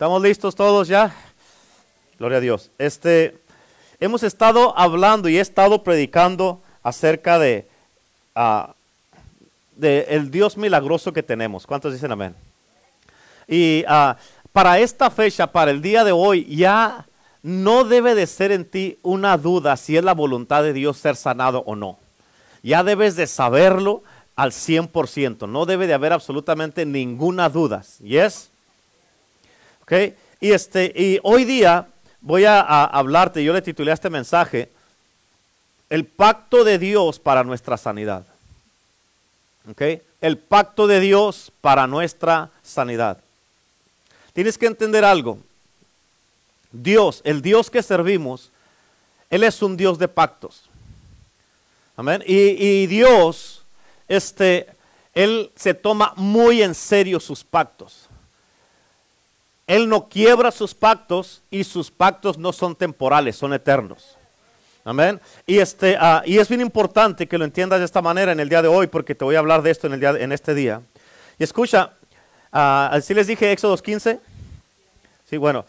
¿Estamos listos todos ya? Gloria a Dios. Este, hemos estado hablando y he estado predicando acerca de, ah, de el Dios milagroso que tenemos. ¿Cuántos dicen amén? Y ah, para esta fecha, para el día de hoy, ya no debe de ser en ti una duda si es la voluntad de Dios ser sanado o no. Ya debes de saberlo al 100%. No debe de haber absolutamente ninguna duda. ¿Yes? Y, este, y hoy día voy a, hablarte, yo le titulé a este mensaje, el pacto de Dios para nuestra sanidad. El pacto de Dios para nuestra sanidad. Tienes que entender algo. Dios, el Dios que servimos, Él es un Dios de pactos. Amén. Y, y Dios, este, Él se toma muy en serio sus pactos. Él no quiebra sus pactos y sus pactos no son temporales, son eternos. Amén. Y, este, ah, y es bien importante que lo entiendas de esta manera en el día de hoy, porque te voy a hablar de esto en, el día, en este día. Y escucha, ah, así les dije Éxodo 15. Sí, bueno.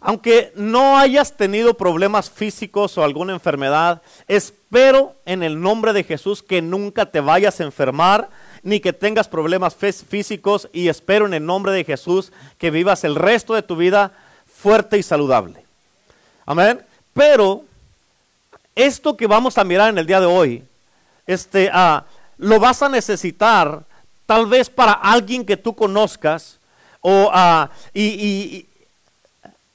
Aunque no hayas tenido problemas físicos o alguna enfermedad, espero en el nombre de Jesús que nunca te vayas a enfermar ni que tengas problemas físicos y espero en el nombre de Jesús que vivas el resto de tu vida fuerte y saludable. Amén. Pero esto que vamos a mirar en el día de hoy, este, ah, lo vas a necesitar tal vez para alguien que tú conozcas o ah, y,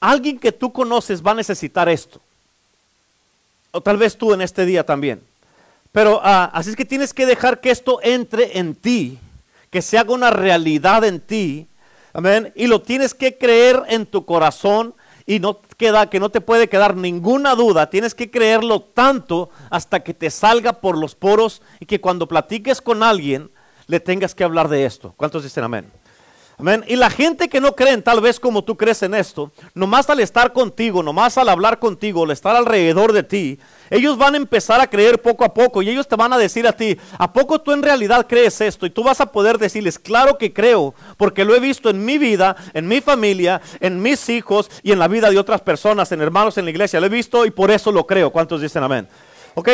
alguien que tú conoces va a necesitar esto. O tal vez tú en este día también. Pero ah, así es que tienes que dejar que esto entre en ti, que se haga una realidad en ti. Amén. Y lo tienes que creer en tu corazón y no queda que no te puede quedar ninguna duda. Tienes que creerlo tanto hasta que te salga por los poros y que cuando platiques con alguien le tengas que hablar de esto. ¿Cuántos dicen amén? Y la gente que no creen, tal vez como tú crees en esto, nomás al estar contigo, nomás al hablar contigo, al estar alrededor de ti, ellos van a empezar a creer poco a poco y ellos te van a decir a ti, ¿a poco tú en realidad crees esto? Y tú vas a poder decirles, claro que creo, porque lo he visto en mi vida, en mi familia, en mis hijos y en la vida de otras personas, en hermanos en la iglesia. Lo he visto y por eso lo creo. ¿Cuántos dicen amén? Ok,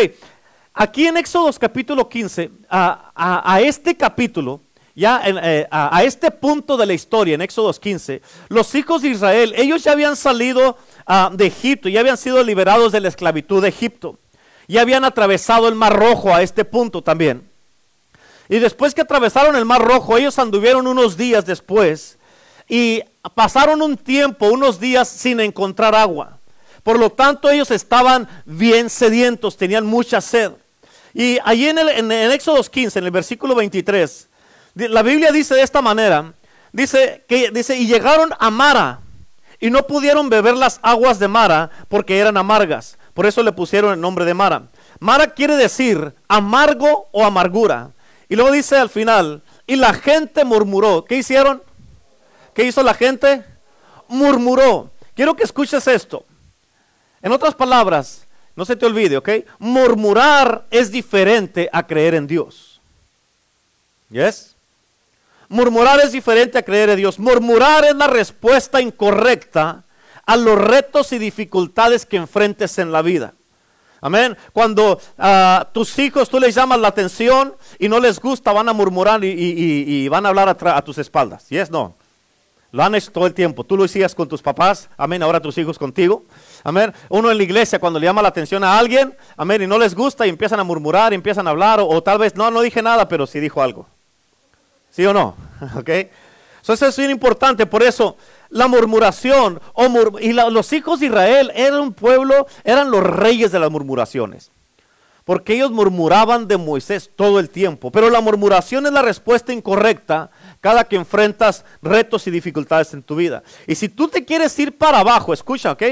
aquí en Éxodos capítulo 15, a este capítulo, ya eh, a, este punto de la historia, en Éxodo 15, los hijos de Israel, ellos ya habían salido ah, de Egipto, ya habían sido liberados de la esclavitud de Egipto, ya habían atravesado el Mar Rojo a este punto también. Y después que atravesaron el Mar Rojo, ellos anduvieron unos días después y pasaron un tiempo, unos días sin encontrar agua. Por lo tanto, ellos estaban bien sedientos, tenían mucha sed. Y allí en, el, en, en Éxodo 15, en el versículo 23, la Biblia dice de esta manera, dice que dice y llegaron a Mara y no pudieron beber las aguas de Mara porque eran amargas. Por eso le pusieron el nombre de Mara. Mara quiere decir amargo o amargura. Y luego dice al final, y la gente murmuró. ¿Qué hicieron? ¿Qué hizo la gente? Murmuró. Quiero que escuches esto. En otras palabras, no se te olvide, ¿ok? Murmurar es diferente a creer en Dios. ¿Yes? Murmurar es diferente a creer en Dios. Murmurar es la respuesta incorrecta a los retos y dificultades que enfrentes en la vida. Amén. Cuando a ah, tus hijos tú les llamas la atención y no les gusta, van a murmurar y, van a hablar a, tus espaldas. ¿Y es no? Lo han hecho todo el tiempo. Tú lo hacías con tus papás. Amén. Ahora tus hijos contigo. Amén. Uno en la iglesia cuando le llama la atención a alguien. Amén. Y no les gusta y empiezan a murmurar, y empiezan a hablar. O, o tal vez no, no dije nada, pero sí dijo algo. ¿Sí o no? ¿Ok? eso es importante. Por eso la murmuración y los hijos de Israel eran un pueblo, eran los reyes de las murmuraciones. Porque ellos murmuraban de Moisés todo el tiempo. Pero la murmuración es la respuesta incorrecta cada que enfrentas retos y dificultades en tu vida. Y si tú te quieres ir para abajo, escucha, ¿ok?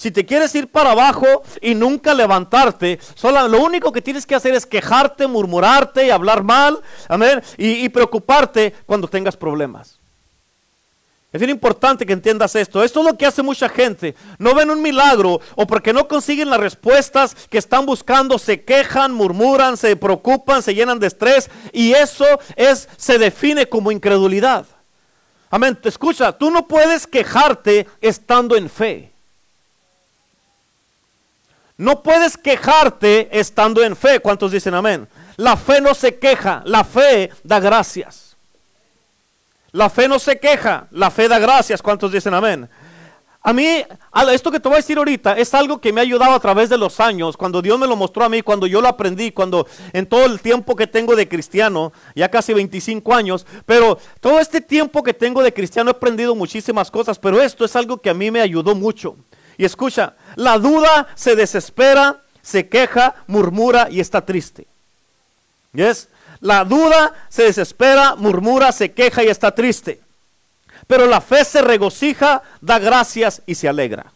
Si te quieres ir para abajo y nunca levantarte, solo, lo único que tienes que hacer es quejarte, murmurarte y hablar mal, amén, y, preocuparte cuando tengas problemas. Es bien importante que entiendas esto. Esto es lo que hace mucha gente. No ven un milagro o porque no consiguen las respuestas que están buscando, se quejan, murmuran, se preocupan, se llenan de estrés y eso es se define como incredulidad. Amén. Escucha, tú no puedes quejarte estando en fe. No puedes quejarte estando en fe. ¿Cuántos dicen amén? La fe no se queja, la fe da gracias. La fe no se queja, la fe da gracias. ¿Cuántos dicen amén? A mí, esto que te voy a decir ahorita es algo que me ha ayudado a través de los años, cuando Dios me lo mostró a mí, cuando yo lo aprendí, cuando en todo el tiempo que tengo de cristiano, ya casi 25 años, pero todo este tiempo que tengo de cristiano he aprendido muchísimas cosas, pero esto es algo que a mí me ayudó mucho. Y escucha, la duda se desespera, se queja, murmura y está triste. ¿Yes? La duda se desespera, murmura, se queja y está triste. Pero la fe se regocija, da gracias y se alegra.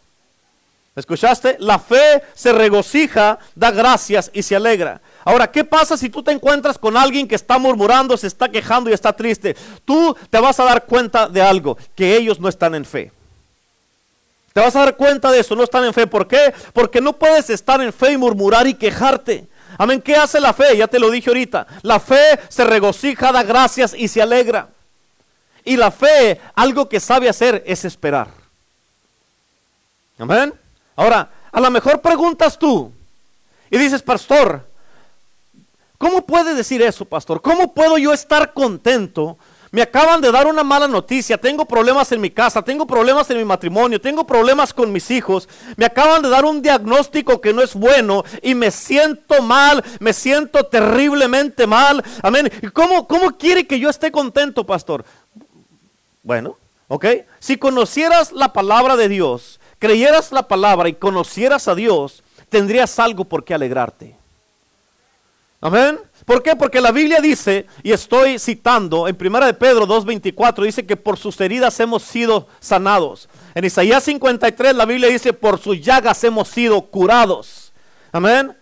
¿Escuchaste? La fe se regocija, da gracias y se alegra. Ahora, ¿qué pasa si tú te encuentras con alguien que está murmurando, se está quejando y está triste? Tú te vas a dar cuenta de algo, que ellos no están en fe. Te vas a dar cuenta de eso, no están en fe. ¿Por qué? Porque no puedes estar en fe y murmurar y quejarte. Amén. ¿Qué hace la fe? Ya te lo dije ahorita. La fe se regocija, da gracias y se alegra. Y la fe, algo que sabe hacer es esperar. Amén. Ahora, a lo mejor preguntas tú y dices, pastor, ¿cómo puede decir eso, pastor? ¿Cómo puedo yo estar contento me acaban de dar una mala noticia, tengo problemas en mi casa, tengo problemas en mi matrimonio, tengo problemas con mis hijos, me acaban de dar un diagnóstico que no es bueno y me siento mal, me siento terriblemente mal. Amén. ¿Y cómo, cómo quiere que yo esté contento, pastor? Bueno, ok. Si conocieras la palabra de Dios, creyeras la palabra y conocieras a Dios, tendrías algo por qué alegrarte. Amén. ¿Por qué? Porque la Biblia dice, y estoy citando en 1 de Pedro 2.24, dice que por sus heridas hemos sido sanados. En Isaías 53 la Biblia dice, por sus llagas hemos sido curados. Amén.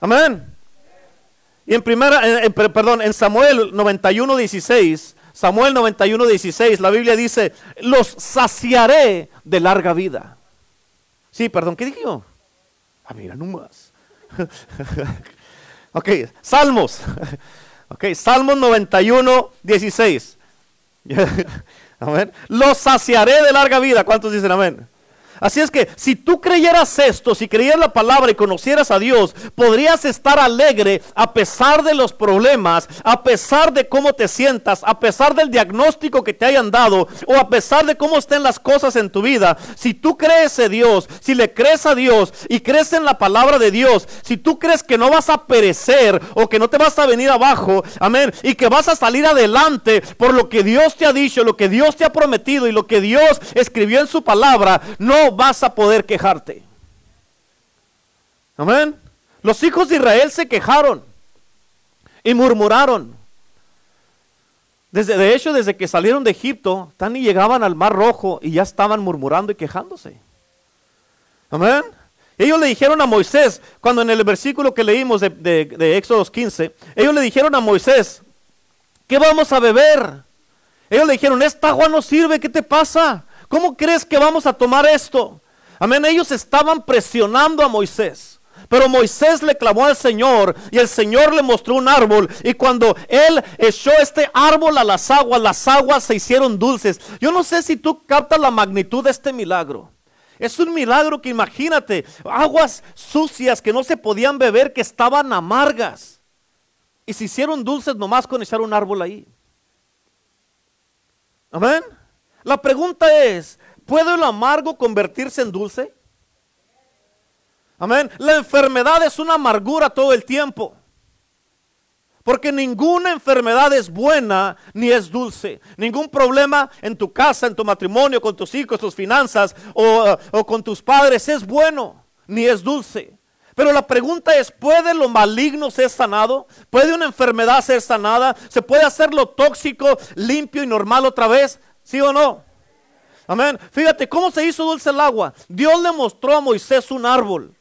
Amén. Y en primera, perdón, en Samuel 91.16, Samuel 91.16, la Biblia dice, los saciaré de larga vida. Sí, perdón, ¿qué dijo? Ah, mira, no más. Ok, Salmos. Ok, Salmos 91, 16. amén. Los saciaré de larga vida. ¿Cuántos dicen amén? Así es que si tú creyeras esto, si creyeras la palabra y conocieras a Dios, podrías estar alegre a pesar de los problemas, a pesar de cómo te sientas, a pesar del diagnóstico que te hayan dado o a pesar de cómo estén las cosas en tu vida. Si tú crees en Dios, si le crees a Dios y crees en la palabra de Dios, si tú crees que no vas a perecer o que no te vas a venir abajo, amén, y que vas a salir adelante por lo que Dios te ha dicho, lo que Dios te ha prometido y lo que Dios escribió en su palabra, no vas a poder quejarte. Amén. Los hijos de Israel se quejaron y murmuraron. Desde, de hecho, desde que salieron de Egipto, tan y llegaban al Mar Rojo y ya estaban murmurando y quejándose. Amén. Ellos le dijeron a Moisés, cuando en el versículo que leímos de, de, de Éxodo 15, ellos le dijeron a Moisés, ¿qué vamos a beber? Ellos le dijeron, esta agua no sirve, ¿qué te pasa? ¿Cómo crees que vamos a tomar esto? Amén, ellos estaban presionando a Moisés. Pero Moisés le clamó al Señor y el Señor le mostró un árbol. Y cuando él echó este árbol a las aguas, las aguas se hicieron dulces. Yo no sé si tú captas la magnitud de este milagro. Es un milagro que imagínate, aguas sucias que no se podían beber, que estaban amargas. Y se hicieron dulces nomás con echar un árbol ahí. Amén. La pregunta es, ¿puede lo amargo convertirse en dulce? Amén. La enfermedad es una amargura todo el tiempo. Porque ninguna enfermedad es buena ni es dulce. Ningún problema en tu casa, en tu matrimonio, con tus hijos, tus finanzas o, o, con tus padres es bueno ni es dulce. Pero la pregunta es, ¿puede lo maligno ser sanado? ¿Puede una enfermedad ser sanada? ¿Se puede hacer lo tóxico limpio y normal otra vez? ¿Sí o no? Amén. Fíjate cómo se hizo dulce el agua. Dios le mostró a Moisés un árbol.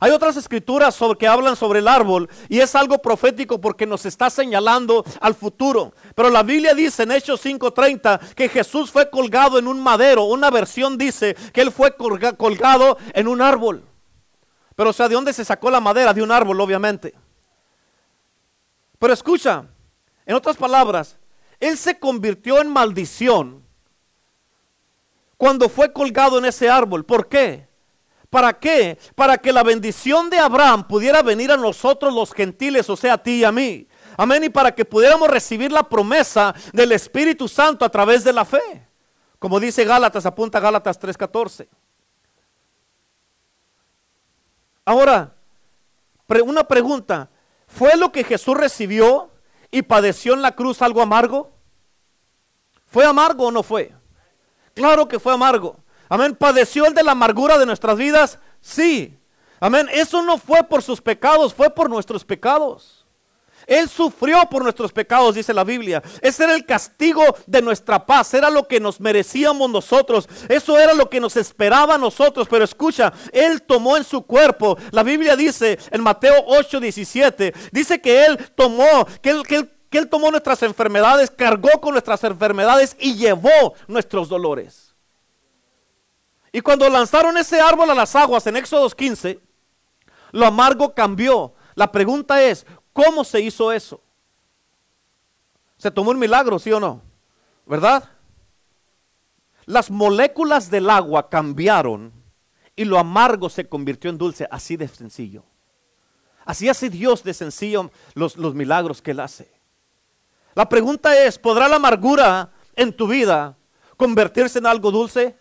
Hay otras escrituras que hablan sobre el árbol y es algo profético porque nos está señalando al futuro. Pero la Biblia dice en Hechos 5:30 que Jesús fue colgado en un madero. Una versión dice que él fue colgado en un árbol. Pero o sea, ¿de dónde se sacó la madera? De un árbol, obviamente. Pero escucha, en otras palabras, él se convirtió en maldición cuando fue colgado en ese árbol. ¿Por qué? ¿Para qué? Para que la bendición de Abraham pudiera venir a nosotros los gentiles, o sea, a ti y a mí. Amén. Y para que pudiéramos recibir la promesa del Espíritu Santo a través de la fe. Como dice Gálatas, apunta Gálatas 3:14. Ahora, una pregunta. ¿Fue lo que Jesús recibió y padeció en la cruz algo amargo? ¿Fue amargo o no fue? Claro que fue amargo. Amén. ¿Padeció el de la amargura de nuestras vidas? Sí. Amén. Eso no fue por sus pecados, fue por nuestros pecados. Él sufrió por nuestros pecados, dice la Biblia. Ese era el castigo de nuestra paz. Era lo que nos merecíamos nosotros. Eso era lo que nos esperaba a nosotros. Pero escucha, Él tomó en su cuerpo. La Biblia dice en Mateo 8, 17. Dice que Él tomó, que Él, que él tomó nuestras enfermedades, cargó con nuestras enfermedades y llevó nuestros dolores. Y cuando lanzaron ese árbol a las aguas en Éxodo 15, lo amargo cambió. La pregunta es, ¿Cómo se hizo eso? Se tomó un milagro, ¿sí o no? ¿Verdad? Las moléculas del agua cambiaron y lo amargo se convirtió en dulce, así de sencillo. Así hace Dios de sencillo los, los milagros que Él hace. La pregunta es, ¿podrá la amargura en tu vida convertirse en algo dulce?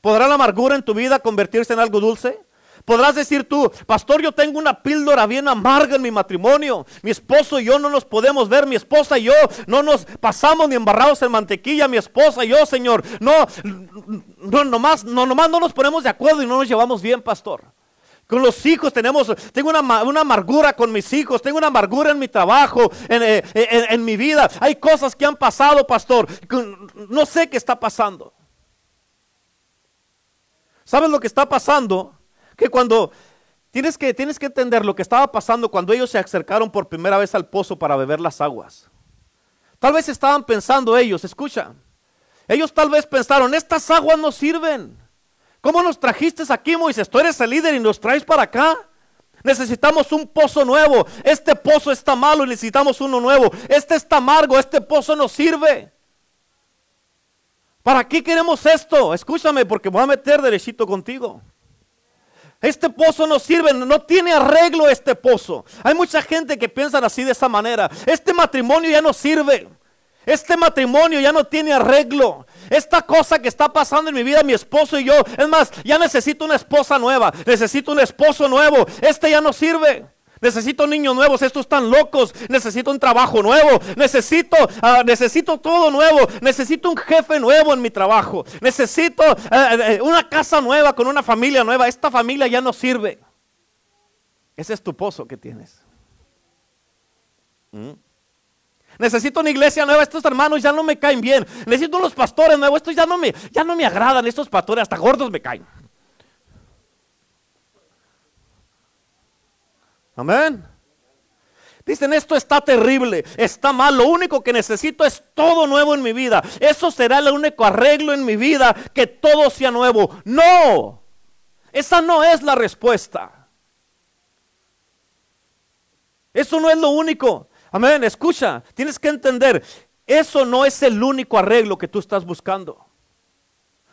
¿Podrá la amargura en tu vida convertirse en algo dulce? Podrás decir tú, pastor, yo tengo una píldora bien amarga en mi matrimonio. Mi esposo y yo no nos podemos ver. Mi esposa y yo no nos pasamos ni embarrados en mantequilla. Mi esposa y yo, Señor, no, no, nomás, no, nomás no nos ponemos de acuerdo y no nos llevamos bien, pastor. Con los hijos tenemos, tengo una, una, amargura con mis hijos, tengo una amargura en mi trabajo, en, eh, en, en mi vida. Hay cosas que han pasado, pastor. No sé qué está pasando. ¿Sabes lo que está pasando? Que cuando tienes que, tienes que entender lo que estaba pasando cuando ellos se acercaron por primera vez al pozo para beber las aguas. Tal vez estaban pensando ellos, escucha, ellos tal vez pensaron, estas aguas no sirven. ¿Cómo nos trajiste aquí, Moisés? Tú eres el líder y nos traes para acá. Necesitamos un pozo nuevo. Este pozo está malo y necesitamos uno nuevo. Este está amargo, este pozo no sirve. ¿Para qué queremos esto? Escúchame porque voy a meter derechito contigo. Este pozo no sirve, no tiene arreglo este pozo. Hay mucha gente que piensa así de esa manera. Este matrimonio ya no sirve. Este matrimonio ya no tiene arreglo. Esta cosa que está pasando en mi vida, mi esposo y yo, es más, ya necesito una esposa nueva, necesito un esposo nuevo. Este ya no sirve. Necesito niños nuevos, estos están locos. Necesito un trabajo nuevo. Necesito, ah, necesito todo nuevo. Necesito un jefe nuevo en mi trabajo. Necesito eh, eh, una casa nueva con una familia nueva. Esta familia ya no sirve. Ese es tu pozo que tienes. ¿Mm? Necesito una iglesia nueva. Estos hermanos ya no me caen bien. Necesito unos pastores nuevos. Estos ya no me, ya no me agradan. Estos pastores hasta gordos me caen. Amén. Dicen, esto está terrible, está mal, lo único que necesito es todo nuevo en mi vida. Eso será el único arreglo en mi vida, que todo sea nuevo. No, esa no es la respuesta. Eso no es lo único. Amén, escucha, tienes que entender, eso no es el único arreglo que tú estás buscando.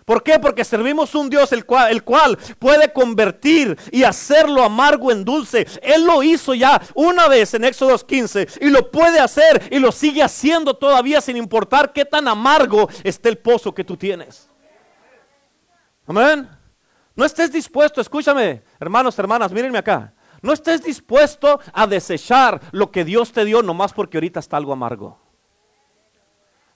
¿Por qué? Porque servimos un Dios el cual, puede convertir y hacerlo amargo en dulce. Él lo hizo ya una vez en Éxodo 15 y lo puede hacer y lo sigue haciendo todavía sin importar qué tan amargo esté el pozo que tú tienes. Amén. No estés dispuesto, escúchame, hermanos, hermanas, mírenme acá. No estés dispuesto a desechar lo que Dios te dio nomás porque ahorita está algo amargo.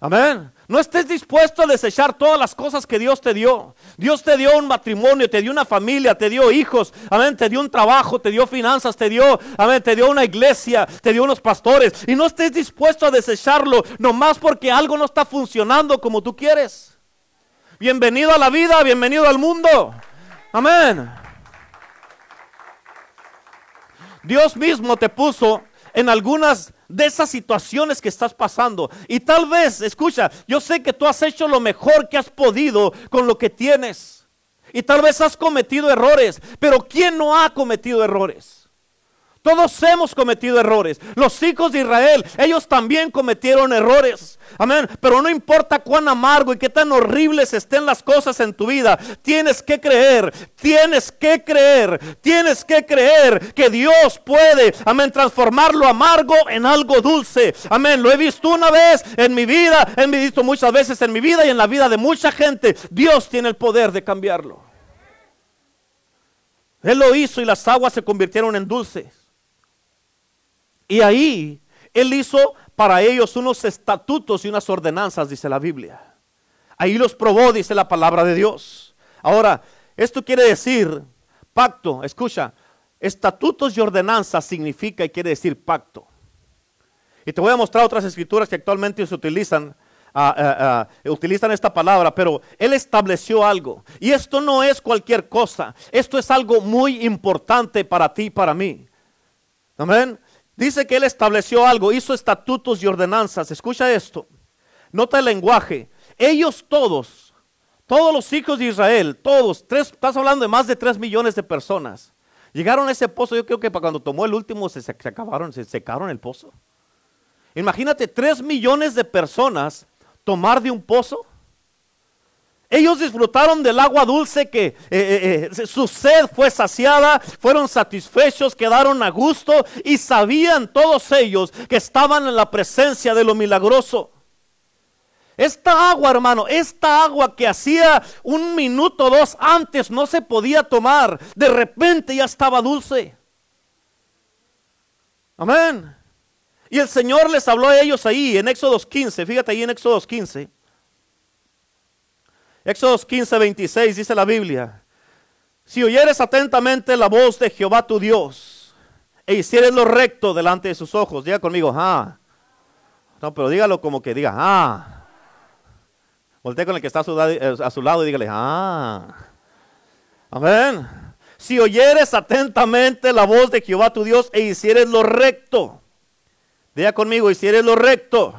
Amén. No estés dispuesto a desechar todas las cosas que Dios te dio. Dios te dio un matrimonio, te dio una familia, te dio hijos. Amén. Te dio un trabajo, te dio finanzas, te dio, amén, te dio una iglesia, te dio unos pastores. Y no estés dispuesto a desecharlo nomás porque algo no está funcionando como tú quieres. Bienvenido a la vida, bienvenido al mundo. Amén. Dios mismo te puso en algunas de esas situaciones que estás pasando. Y tal vez, escucha, yo sé que tú has hecho lo mejor que has podido con lo que tienes. Y tal vez has cometido errores, pero ¿quién no ha cometido errores? Todos hemos cometido errores. Los hijos de Israel, ellos también cometieron errores. Amén. Pero no importa cuán amargo y qué tan horribles estén las cosas en tu vida, tienes que creer, tienes que creer, tienes que creer que Dios puede, amén, transformar lo amargo en algo dulce. Amén. Lo he visto una vez en mi vida, he visto muchas veces en mi vida y en la vida de mucha gente. Dios tiene el poder de cambiarlo. Él lo hizo y las aguas se convirtieron en dulces. Y ahí Él hizo para ellos unos estatutos y unas ordenanzas, dice la Biblia. Ahí los probó, dice la palabra de Dios. Ahora, esto quiere decir pacto, escucha, estatutos y ordenanzas significa y quiere decir pacto. Y te voy a mostrar otras escrituras que actualmente se utilizan, ah, ah, ah, utilizan esta palabra, pero él estableció algo. Y esto no es cualquier cosa, esto es algo muy importante para ti y para mí. Amén. Dice que él estableció algo, hizo estatutos y ordenanzas. Escucha esto. Nota el lenguaje. Ellos todos, todos los hijos de Israel, todos, tres, estás hablando de más de tres millones de personas. Llegaron a ese pozo, yo creo que para cuando tomó el último se, se acabaron, se secaron el pozo. Imagínate tres millones de personas tomar de un pozo. Ellos disfrutaron del agua dulce que eh, eh, eh, su sed fue saciada, fueron satisfechos, quedaron a gusto y sabían todos ellos que estaban en la presencia de lo milagroso. Esta agua, hermano, esta agua que hacía un minuto o dos antes no se podía tomar, de repente ya estaba dulce. Amén. Y el Señor les habló a ellos ahí en Éxodo 15, fíjate ahí en Éxodo 15. Éxodo 15, 26 dice la Biblia, si oyeres atentamente la voz de Jehová tu Dios e hicieres lo recto delante de sus ojos, diga conmigo, ah. No, pero dígalo como que diga, ah. Voltea con el que está a su, eh, a su lado y dígale, ah. Amén. Si oyeres atentamente la voz de Jehová tu Dios e hicieres lo recto, diga conmigo, hicieres lo recto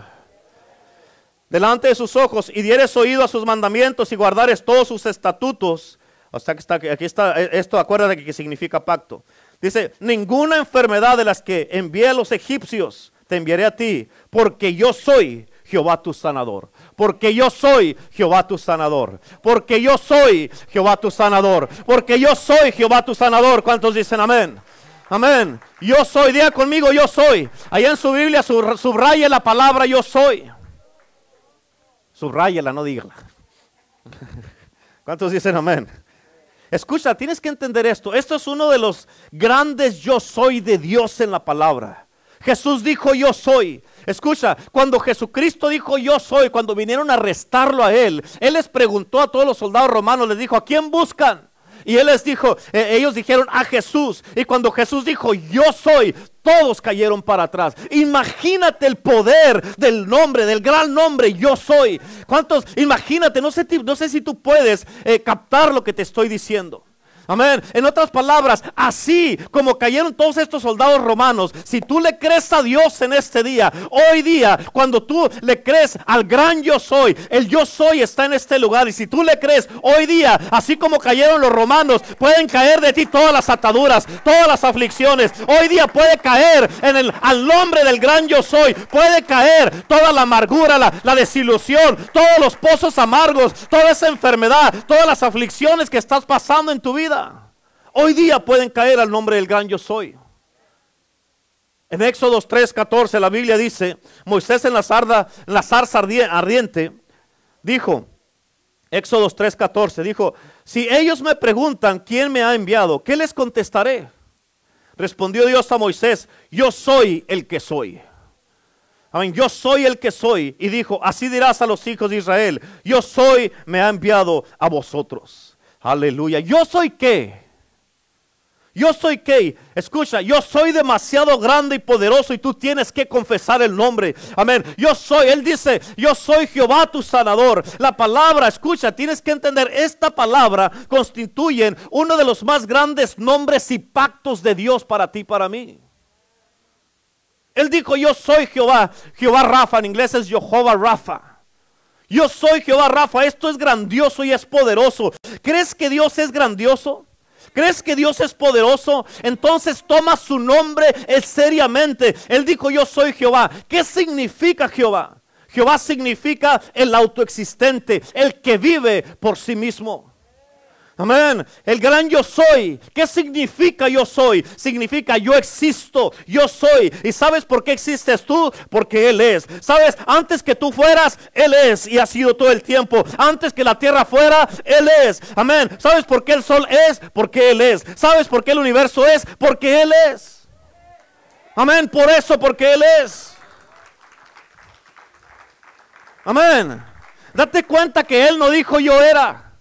delante de sus ojos y dieres oído a sus mandamientos y guardares todos sus estatutos. O sea, que está, aquí está, eh, esto acuérdate que significa pacto. Dice, ninguna enfermedad de las que envié a los egipcios te enviaré a ti, porque yo soy Jehová tu sanador. Porque yo soy Jehová tu sanador. Porque yo soy Jehová tu sanador. Porque yo soy Jehová tu sanador. ¿Cuántos dicen amén? Amén. Yo soy, diga conmigo, yo soy. Allá en su Biblia subraya la palabra yo soy. Subrayela, no dígala. ¿Cuántos dicen amén? Escucha, tienes que entender esto. Esto es uno de los grandes yo soy de Dios en la palabra. Jesús dijo yo soy. Escucha, cuando Jesucristo dijo yo soy, cuando vinieron a arrestarlo a él, él les preguntó a todos los soldados romanos, les dijo, ¿a quién buscan? Y él les dijo, eh, ellos dijeron a Jesús. Y cuando Jesús dijo, yo soy, todos cayeron para atrás. Imagínate el poder del nombre, del gran nombre, yo soy. ¿Cuántos? Imagínate, no sé, no sé si tú puedes eh, captar lo que te estoy diciendo. Amén. En otras palabras, así como cayeron todos estos soldados romanos, si tú le crees a Dios en este día, hoy día, cuando tú le crees al gran yo soy, el yo soy está en este lugar. Y si tú le crees hoy día, así como cayeron los romanos, pueden caer de ti todas las ataduras, todas las aflicciones. Hoy día puede caer en el al nombre del gran yo soy, puede caer toda la amargura, la, la desilusión, todos los pozos amargos, toda esa enfermedad, todas las aflicciones que estás pasando en tu vida. Hoy día pueden caer al nombre del gran yo soy. En Éxodo 3:14 la Biblia dice, Moisés en la, sarda, en la zarza ardiente dijo, Éxodo 3:14 dijo, si ellos me preguntan quién me ha enviado, ¿qué les contestaré? Respondió Dios a Moisés, yo soy el que soy. Amén, yo soy el que soy. Y dijo, así dirás a los hijos de Israel, yo soy, me ha enviado a vosotros. Aleluya. ¿Yo soy qué? Yo soy qué? Escucha, yo soy demasiado grande y poderoso y tú tienes que confesar el nombre. Amén. Yo soy, Él dice, yo soy Jehová tu sanador. La palabra, escucha, tienes que entender, esta palabra constituye uno de los más grandes nombres y pactos de Dios para ti, para mí. Él dijo, yo soy Jehová. Jehová Rafa, en inglés es Jehová Rafa. Yo soy Jehová Rafa, esto es grandioso y es poderoso. ¿Crees que Dios es grandioso? ¿Crees que Dios es poderoso? Entonces toma su nombre seriamente. Él dijo, yo soy Jehová. ¿Qué significa Jehová? Jehová significa el autoexistente, el que vive por sí mismo. Amén. El gran yo soy. ¿Qué significa yo soy? Significa yo existo, yo soy. ¿Y sabes por qué existes tú? Porque Él es. ¿Sabes? Antes que tú fueras, Él es y ha sido todo el tiempo. Antes que la tierra fuera, Él es. Amén. ¿Sabes por qué el sol es? Porque Él es. ¿Sabes por qué el universo es? Porque Él es. Amén. Por eso, porque Él es. Amén. Date cuenta que Él no dijo yo era.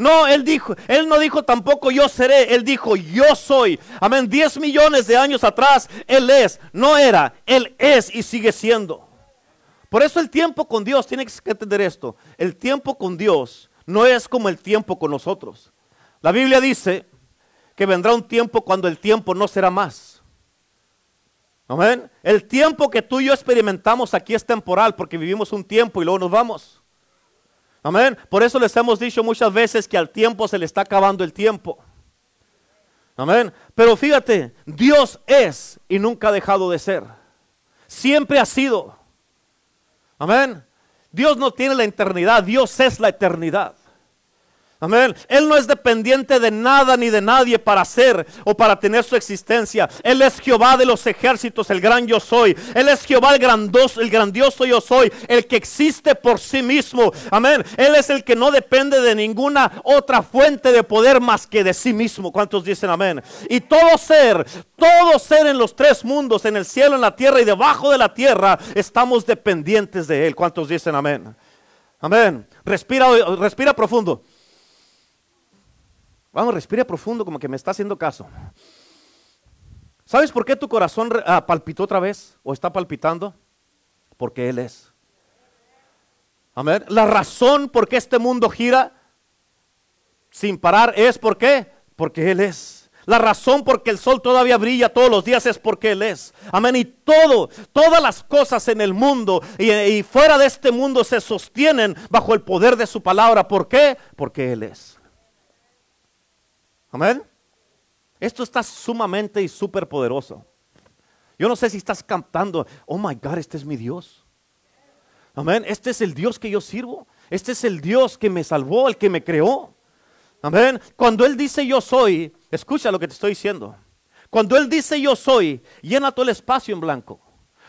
No, él dijo, él no dijo tampoco yo seré, él dijo yo soy. Amén, 10 millones de años atrás, él es, no era, él es y sigue siendo. Por eso el tiempo con Dios, tiene que entender esto, el tiempo con Dios no es como el tiempo con nosotros. La Biblia dice que vendrá un tiempo cuando el tiempo no será más. Amén. El tiempo que tú y yo experimentamos aquí es temporal porque vivimos un tiempo y luego nos vamos. Amén. Por eso les hemos dicho muchas veces que al tiempo se le está acabando el tiempo. Amén. Pero fíjate, Dios es y nunca ha dejado de ser. Siempre ha sido. Amén. Dios no tiene la eternidad, Dios es la eternidad. Amén. Él no es dependiente de nada ni de nadie para ser o para tener su existencia. Él es Jehová de los ejércitos, el gran yo soy. Él es Jehová el grandioso, el grandioso yo soy, el que existe por sí mismo. Amén. Él es el que no depende de ninguna otra fuente de poder más que de sí mismo. ¿Cuántos dicen amén? Y todo ser, todo ser en los tres mundos, en el cielo, en la tierra y debajo de la tierra, estamos dependientes de Él. ¿Cuántos dicen amén? Amén. Respira, respira profundo. Vamos, respira profundo como que me está haciendo caso. ¿Sabes por qué tu corazón ah, palpitó otra vez o está palpitando? Porque Él es. Amén. La razón por qué este mundo gira sin parar es ¿por qué? Porque Él es. La razón por qué el sol todavía brilla todos los días es porque Él es. Amén. Y todo, todas las cosas en el mundo y, y fuera de este mundo se sostienen bajo el poder de su palabra. ¿Por qué? Porque Él es. Amén. Esto está sumamente y súper poderoso. Yo no sé si estás cantando, oh my God, este es mi Dios. Amén. Este es el Dios que yo sirvo. Este es el Dios que me salvó, el que me creó. Amén. Cuando Él dice yo soy, escucha lo que te estoy diciendo. Cuando Él dice yo soy, llena todo el espacio en blanco.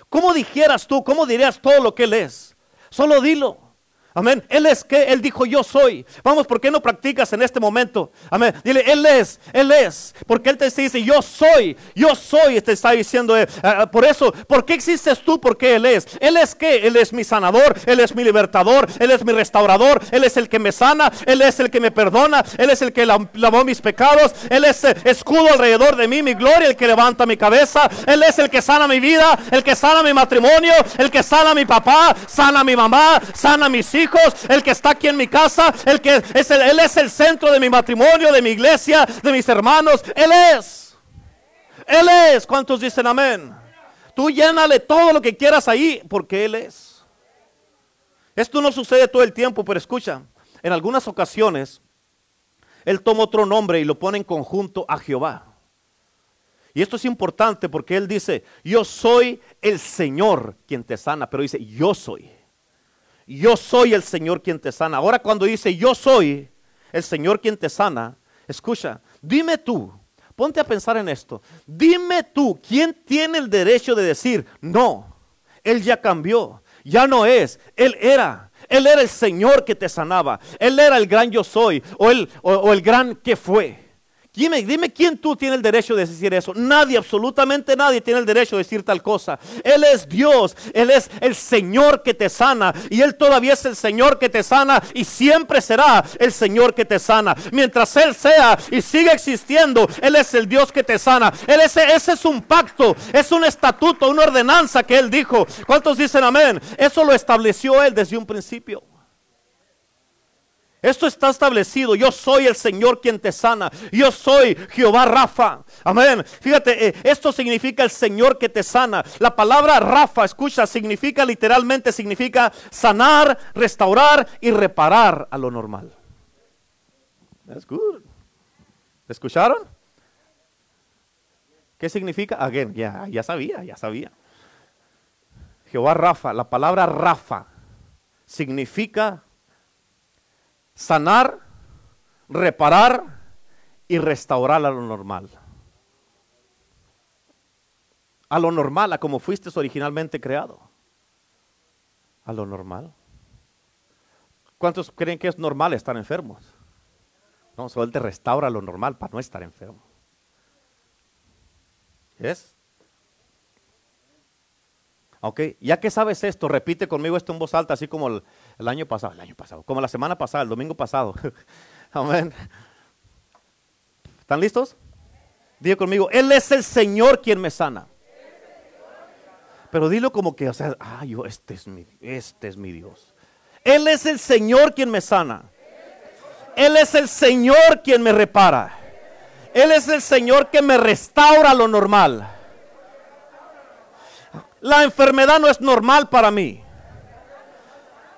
¿Cómo dijeras tú, cómo dirías todo lo que Él es? Solo dilo. Amén. Él es que Él dijo yo soy. Vamos, ¿por qué no practicas en este momento? Amén. Dile, Él es, Él es. Porque Él te dice yo soy, yo soy. Te está diciendo, eh, ah, por eso, ¿por qué existes tú? Porque Él es. Él es que Él es mi sanador, Él es mi libertador, Él es mi restaurador, Él es el que me sana, Él es el que me perdona, Él es el que lavó mis pecados, Él es eh, escudo alrededor de mí, mi gloria, el que levanta mi cabeza, Él es el que sana mi vida, el que sana mi matrimonio, el que sana mi papá, sana mi mamá, sana mis hijos hijos, el que está aquí en mi casa, el que es el, Él es el centro de mi matrimonio, de mi iglesia, de mis hermanos. Él es. Él es. ¿Cuántos dicen amén? Tú llénale todo lo que quieras ahí, porque Él es. Esto no sucede todo el tiempo, pero escucha, en algunas ocasiones, Él toma otro nombre y lo pone en conjunto a Jehová. Y esto es importante porque Él dice, yo soy el Señor quien te sana, pero dice, yo soy yo soy el Señor quien te sana. Ahora cuando dice yo soy el Señor quien te sana, escucha, dime tú, ponte a pensar en esto, dime tú, ¿quién tiene el derecho de decir, no, Él ya cambió, ya no es, Él era. Él era el Señor que te sanaba. Él era el gran yo soy o el, o el gran que fue. Dime, dime quién tú tienes el derecho de decir eso. Nadie, absolutamente nadie tiene el derecho de decir tal cosa. Él es Dios, Él es el Señor que te sana y Él todavía es el Señor que te sana y siempre será el Señor que te sana. Mientras Él sea y siga existiendo, Él es el Dios que te sana. Él es, ese es un pacto, es un estatuto, una ordenanza que Él dijo. ¿Cuántos dicen amén? Eso lo estableció Él desde un principio. Esto está establecido. Yo soy el Señor quien te sana. Yo soy Jehová Rafa. Amén. Fíjate, eh, esto significa el Señor que te sana. La palabra Rafa, escucha, significa literalmente, significa sanar, restaurar y reparar a lo normal. That's good. ¿Escucharon? ¿Qué significa? Again, ya, ya sabía, ya sabía. Jehová Rafa, la palabra Rafa significa sanar, reparar y restaurar a lo normal. A lo normal, a como fuiste originalmente creado. A lo normal. ¿Cuántos creen que es normal estar enfermos? No, solo Él te restaura lo normal para no estar enfermo. ¿Es? Ok, ya que sabes esto, repite conmigo esto en voz alta, así como el, el año pasado, el año pasado, como la semana pasada, el domingo pasado. Amén. ¿Están listos? Diga conmigo, Él es el Señor quien me sana. Pero dilo como que, o sea, ah, yo, este es mi, este es mi Dios. Él es el Señor quien me sana. Él es el Señor quien me repara. Él es el Señor que me restaura lo normal. La enfermedad no es normal para mí.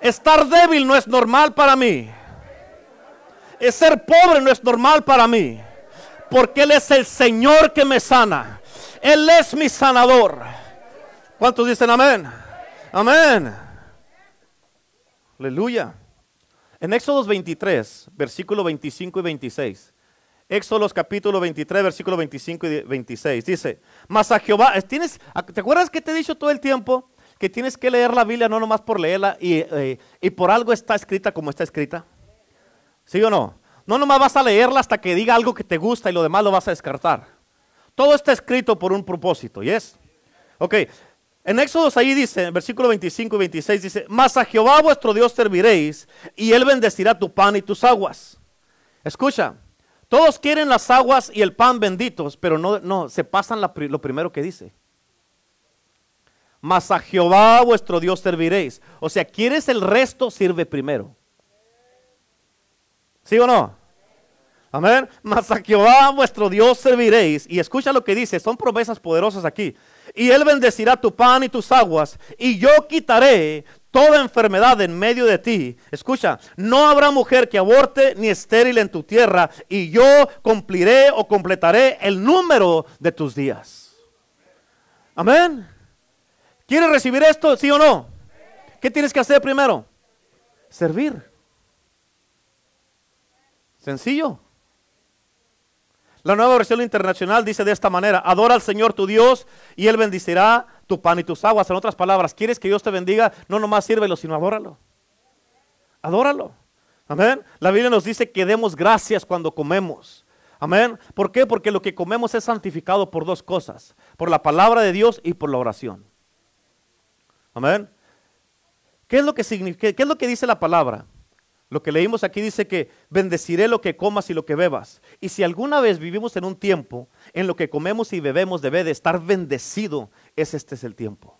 Estar débil no es normal para mí. Es ser pobre no es normal para mí. Porque Él es el Señor que me sana. Él es mi sanador. ¿Cuántos dicen amén? Amén. Aleluya. En Éxodos 23, versículo 25 y 26. Éxodos capítulo 23, versículo 25 y 26. Dice, mas a Jehová, ¿tienes, ¿te acuerdas que te he dicho todo el tiempo? Que tienes que leer la Biblia no nomás por leerla y, eh, y por algo está escrita como está escrita. ¿Sí o no? No nomás vas a leerla hasta que diga algo que te gusta y lo demás lo vas a descartar. Todo está escrito por un propósito, ¿yes? Ok, en Éxodos ahí dice, en versículo 25 y 26 dice, mas a Jehová vuestro Dios serviréis y él bendecirá tu pan y tus aguas. Escucha, todos quieren las aguas y el pan benditos, pero no, no se pasan lo primero que dice. Mas a Jehová vuestro Dios serviréis. O sea, quieres el resto, sirve primero. ¿Sí o no? Amén. Mas a Jehová vuestro Dios serviréis. Y escucha lo que dice, son promesas poderosas aquí y él bendecirá tu pan y tus aguas, y yo quitaré toda enfermedad en medio de ti. Escucha, no habrá mujer que aborte ni estéril en tu tierra, y yo cumpliré o completaré el número de tus días. Amén. ¿Quieres recibir esto, sí o no? ¿Qué tienes que hacer primero? Servir. Sencillo. La nueva versión internacional dice de esta manera, adora al Señor tu Dios y Él bendicirá tu pan y tus aguas. En otras palabras, ¿quieres que Dios te bendiga? No nomás sírvelo, sino adóralo. Adóralo. Amén. La Biblia nos dice que demos gracias cuando comemos. Amén. ¿Por qué? Porque lo que comemos es santificado por dos cosas. Por la palabra de Dios y por la oración. Amén. ¿Qué es lo que, significa, qué es lo que dice la palabra? Lo que leímos aquí dice que bendeciré lo que comas y lo que bebas. Y si alguna vez vivimos en un tiempo en lo que comemos y bebemos debe de estar bendecido, es este es el tiempo.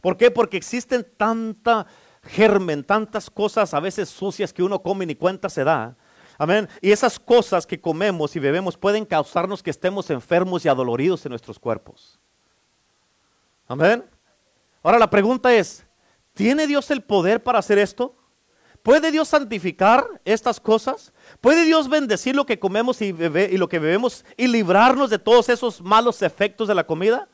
¿Por qué? Porque existen tanta germen, tantas cosas a veces sucias que uno come y ni cuenta se da. Amén. Y esas cosas que comemos y bebemos pueden causarnos que estemos enfermos y adoloridos en nuestros cuerpos. Amén. Ahora la pregunta es, ¿tiene Dios el poder para hacer esto? ¿Puede Dios santificar estas cosas? ¿Puede Dios bendecir lo que comemos y, y lo que bebemos y librarnos de todos esos malos efectos de la comida?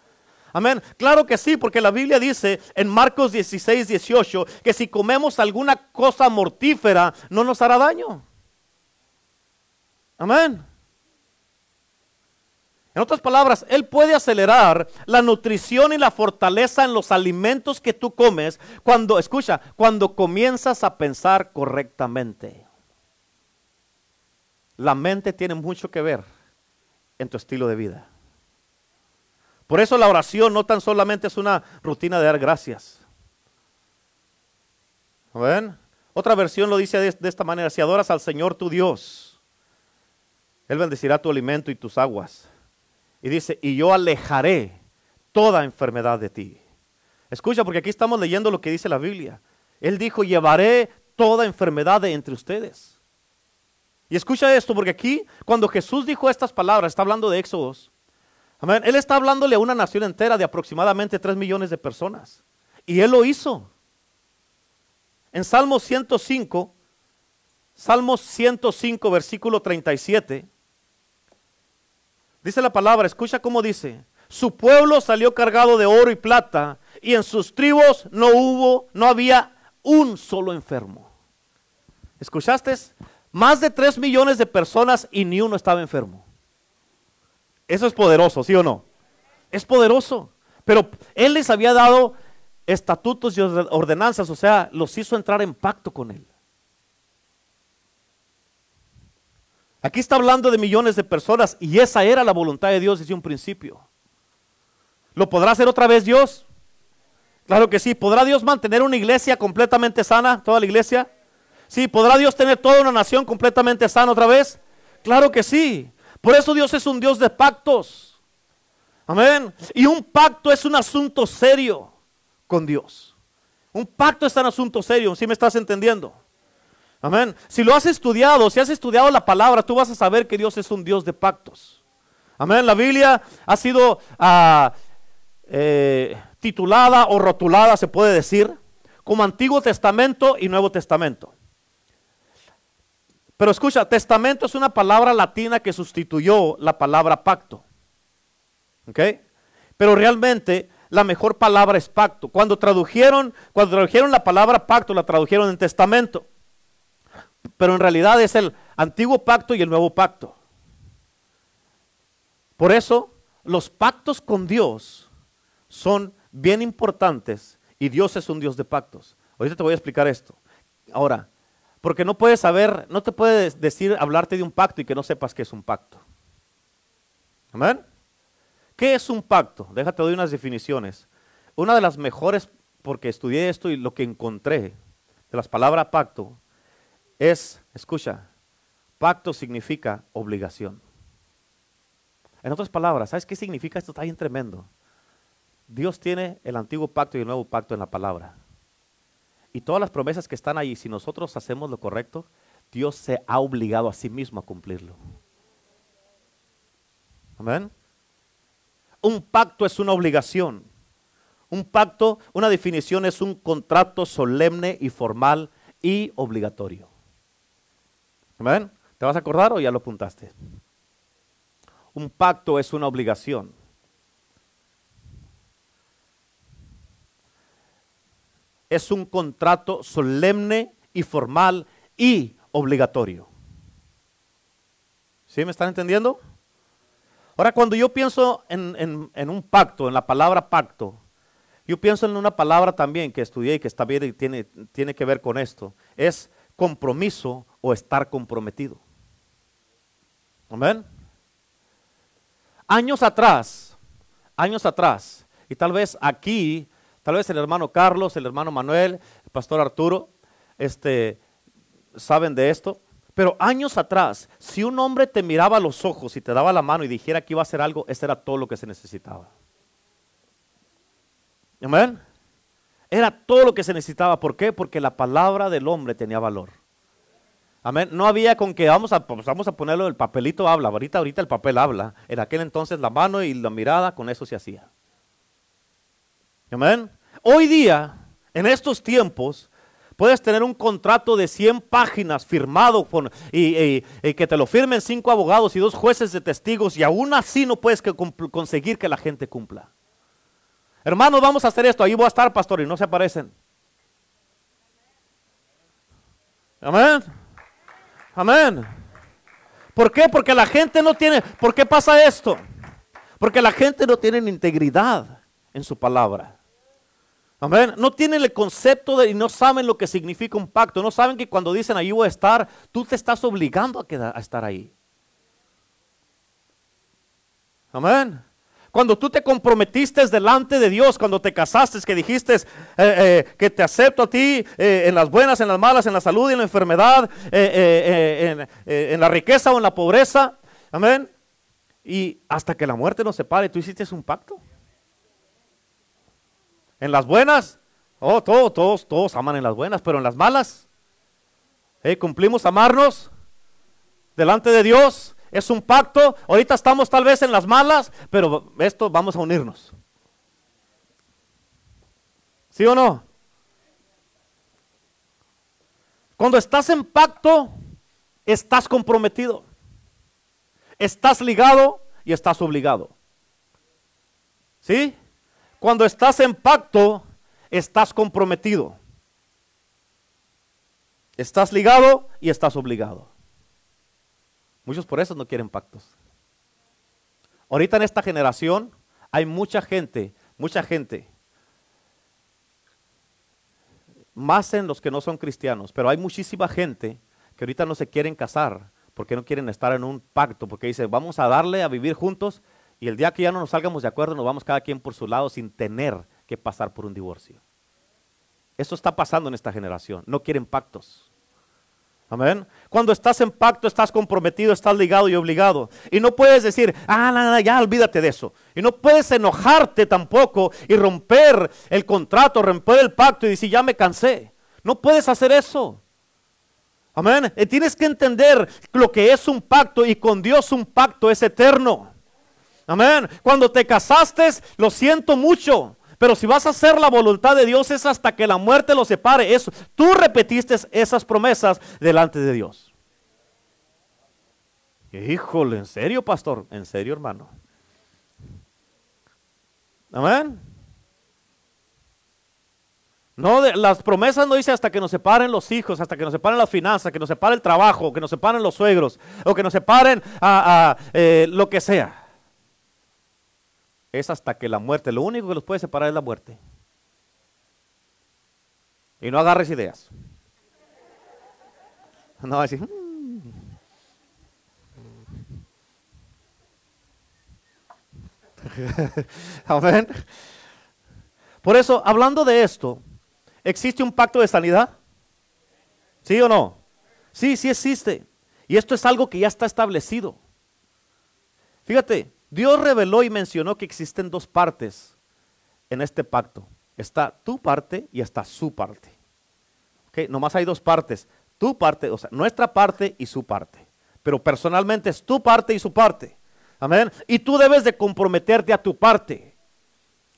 Amén. Claro que sí, porque la Biblia dice en Marcos 16, 18 que si comemos alguna cosa mortífera no nos hará daño. Amén. En otras palabras, Él puede acelerar la nutrición y la fortaleza en los alimentos que tú comes cuando, escucha, cuando comienzas a pensar correctamente. La mente tiene mucho que ver en tu estilo de vida. Por eso la oración no tan solamente es una rutina de dar gracias. Otra versión lo dice de esta manera, si adoras al Señor tu Dios, Él bendecirá tu alimento y tus aguas. Y dice, y yo alejaré toda enfermedad de ti. Escucha, porque aquí estamos leyendo lo que dice la Biblia. Él dijo, llevaré toda enfermedad de entre ustedes. Y escucha esto, porque aquí, cuando Jesús dijo estas palabras, está hablando de Éxodos. Amén. Él está hablándole a una nación entera de aproximadamente 3 millones de personas. Y él lo hizo. En Salmo 105, Salmo 105, versículo 37, Dice la palabra, escucha cómo dice. Su pueblo salió cargado de oro y plata y en sus tribus no hubo, no había un solo enfermo. ¿Escuchaste? Más de 3 millones de personas y ni uno estaba enfermo. Eso es poderoso, ¿sí o no? Es poderoso. Pero Él les había dado estatutos y ordenanzas, o sea, los hizo entrar en pacto con Él. Aquí está hablando de millones de personas y esa era la voluntad de Dios desde un principio. ¿Lo podrá hacer otra vez Dios? Claro que sí. ¿Podrá Dios mantener una iglesia completamente sana, toda la iglesia? Sí. ¿Podrá Dios tener toda una nación completamente sana otra vez? Claro que sí. Por eso Dios es un Dios de pactos. Amén. Y un pacto es un asunto serio con Dios. Un pacto es un asunto serio, ¿sí me estás entendiendo? Amén. Si lo has estudiado, si has estudiado la palabra, tú vas a saber que Dios es un Dios de pactos. Amén. La Biblia ha sido ah, eh, titulada o rotulada, se puede decir, como Antiguo Testamento y Nuevo Testamento. Pero escucha, testamento es una palabra latina que sustituyó la palabra pacto. ¿Ok? Pero realmente la mejor palabra es pacto. Cuando tradujeron, cuando tradujeron la palabra pacto, la tradujeron en testamento pero en realidad es el antiguo pacto y el nuevo pacto. Por eso los pactos con Dios son bien importantes y Dios es un Dios de pactos. Ahorita te voy a explicar esto. Ahora, porque no puedes saber, no te puedes decir, hablarte de un pacto y que no sepas qué es un pacto. Amén. ¿Qué es un pacto? Déjate doy unas definiciones. Una de las mejores, porque estudié esto y lo que encontré de las palabras pacto, es, escucha, pacto significa obligación. En otras palabras, ¿sabes qué significa esto? Está bien tremendo. Dios tiene el antiguo pacto y el nuevo pacto en la palabra. Y todas las promesas que están ahí, si nosotros hacemos lo correcto, Dios se ha obligado a sí mismo a cumplirlo. Amén. Un pacto es una obligación. Un pacto, una definición es un contrato solemne y formal y obligatorio. ¿Te vas a acordar o ya lo apuntaste? Un pacto es una obligación. Es un contrato solemne y formal y obligatorio. ¿Sí me están entendiendo? Ahora, cuando yo pienso en, un pacto, en la palabra pacto, yo pienso en una palabra también que estudié y que está bien y tiene, tiene que ver con esto. Es compromiso o estar comprometido. Amén. Años atrás, años atrás, y tal vez aquí, tal vez el hermano Carlos, el hermano Manuel, el pastor Arturo, este, saben de esto. Pero años atrás, si un hombre te miraba a los ojos y te daba la mano y dijera que iba a hacer algo, ese era todo lo que se necesitaba. Amén. Era todo lo que se necesitaba. ¿Por qué? Porque la palabra del hombre tenía valor. Amén. No había con que vamos a, pues vamos a ponerlo, el papelito habla. Ahorita, ahorita el papel habla. En aquel entonces la mano y la mirada, con eso se hacía. Amén. Hoy día, en estos tiempos, puedes tener un contrato de 100 páginas firmado y, que te lo firmen cinco abogados y dos jueces de testigos y aún así no puedes conseguir que la gente cumpla. Hermanos, vamos a hacer esto. Ahí voy a estar, pastor, y no se aparecen. Amén. Amén. ¿Por qué? Porque la gente no tiene. ¿Por qué pasa esto? Porque la gente no tiene integridad en su palabra. Amén. No tienen el concepto de y no saben lo que significa un pacto. No saben que cuando dicen ahí voy a estar, tú te estás obligando a, a estar ahí. Amén. Cuando tú te comprometiste delante de Dios, cuando te casaste, que dijiste eh, eh, que te acepto a ti eh, en las buenas, en las malas, en la salud y en la enfermedad, en, en, la riqueza o en la pobreza. Amén. Y hasta que la muerte nos separe, tú hiciste un pacto. En las buenas, oh, todos, todos, todos aman en las buenas, pero en las malas, cumplimos amarnos delante de Dios es un pacto. Ahorita estamos tal vez en las malas, pero esto vamos a unirnos. ¿Sí o no? Cuando estás en pacto, estás comprometido. Estás ligado y estás obligado. ¿Sí? Cuando estás en pacto, estás comprometido. Estás ligado y estás obligado. Muchos por eso no quieren pactos. Ahorita en esta generación hay mucha gente, mucha gente, más en los que no son cristianos, pero hay muchísima gente que ahorita no se quieren casar porque no quieren estar en un pacto, porque dicen, vamos a darle a vivir juntos y el día que ya no nos salgamos de acuerdo nos vamos cada quien por su lado sin tener que pasar por un divorcio. Eso está pasando en esta generación, no quieren pactos. Amén. Cuando estás en pacto, estás comprometido, estás ligado y obligado. Y no puedes decir, ah, nada, ya olvídate de eso. Y no puedes enojarte tampoco y romper el contrato, romper el pacto y decir, ya me cansé. No puedes hacer eso. Amén. Y tienes que entender lo que es un pacto y con Dios un pacto es eterno. Amén. Cuando te casaste, lo siento mucho. Pero si vas a hacer la voluntad de Dios es hasta que la muerte lo separe. Eso. Tú repetiste esas promesas delante de Dios. Híjole, ¿en serio, pastor? ¿En serio, hermano? Amén. No, las promesas no dice hasta que nos separen los hijos, hasta que nos separen las finanzas, que nos separe el trabajo, que nos separen los suegros, o que nos separen a, eh, lo que sea es hasta que la muerte, lo único que los puede separar es la muerte. Y no agarres ideas. No va a decir, mm". Amén. Por eso, hablando de esto, ¿existe un pacto de sanidad? ¿Sí o no? Sí, sí existe. Y esto es algo que ya está establecido. Fíjate, Dios reveló y mencionó que existen dos partes en este pacto. Está tu parte y está su parte. Okay, nomás hay dos partes. Tu parte, o sea, nuestra parte y su parte. Pero personalmente es tu parte y su parte. Amén. Y tú debes de comprometerte a tu parte.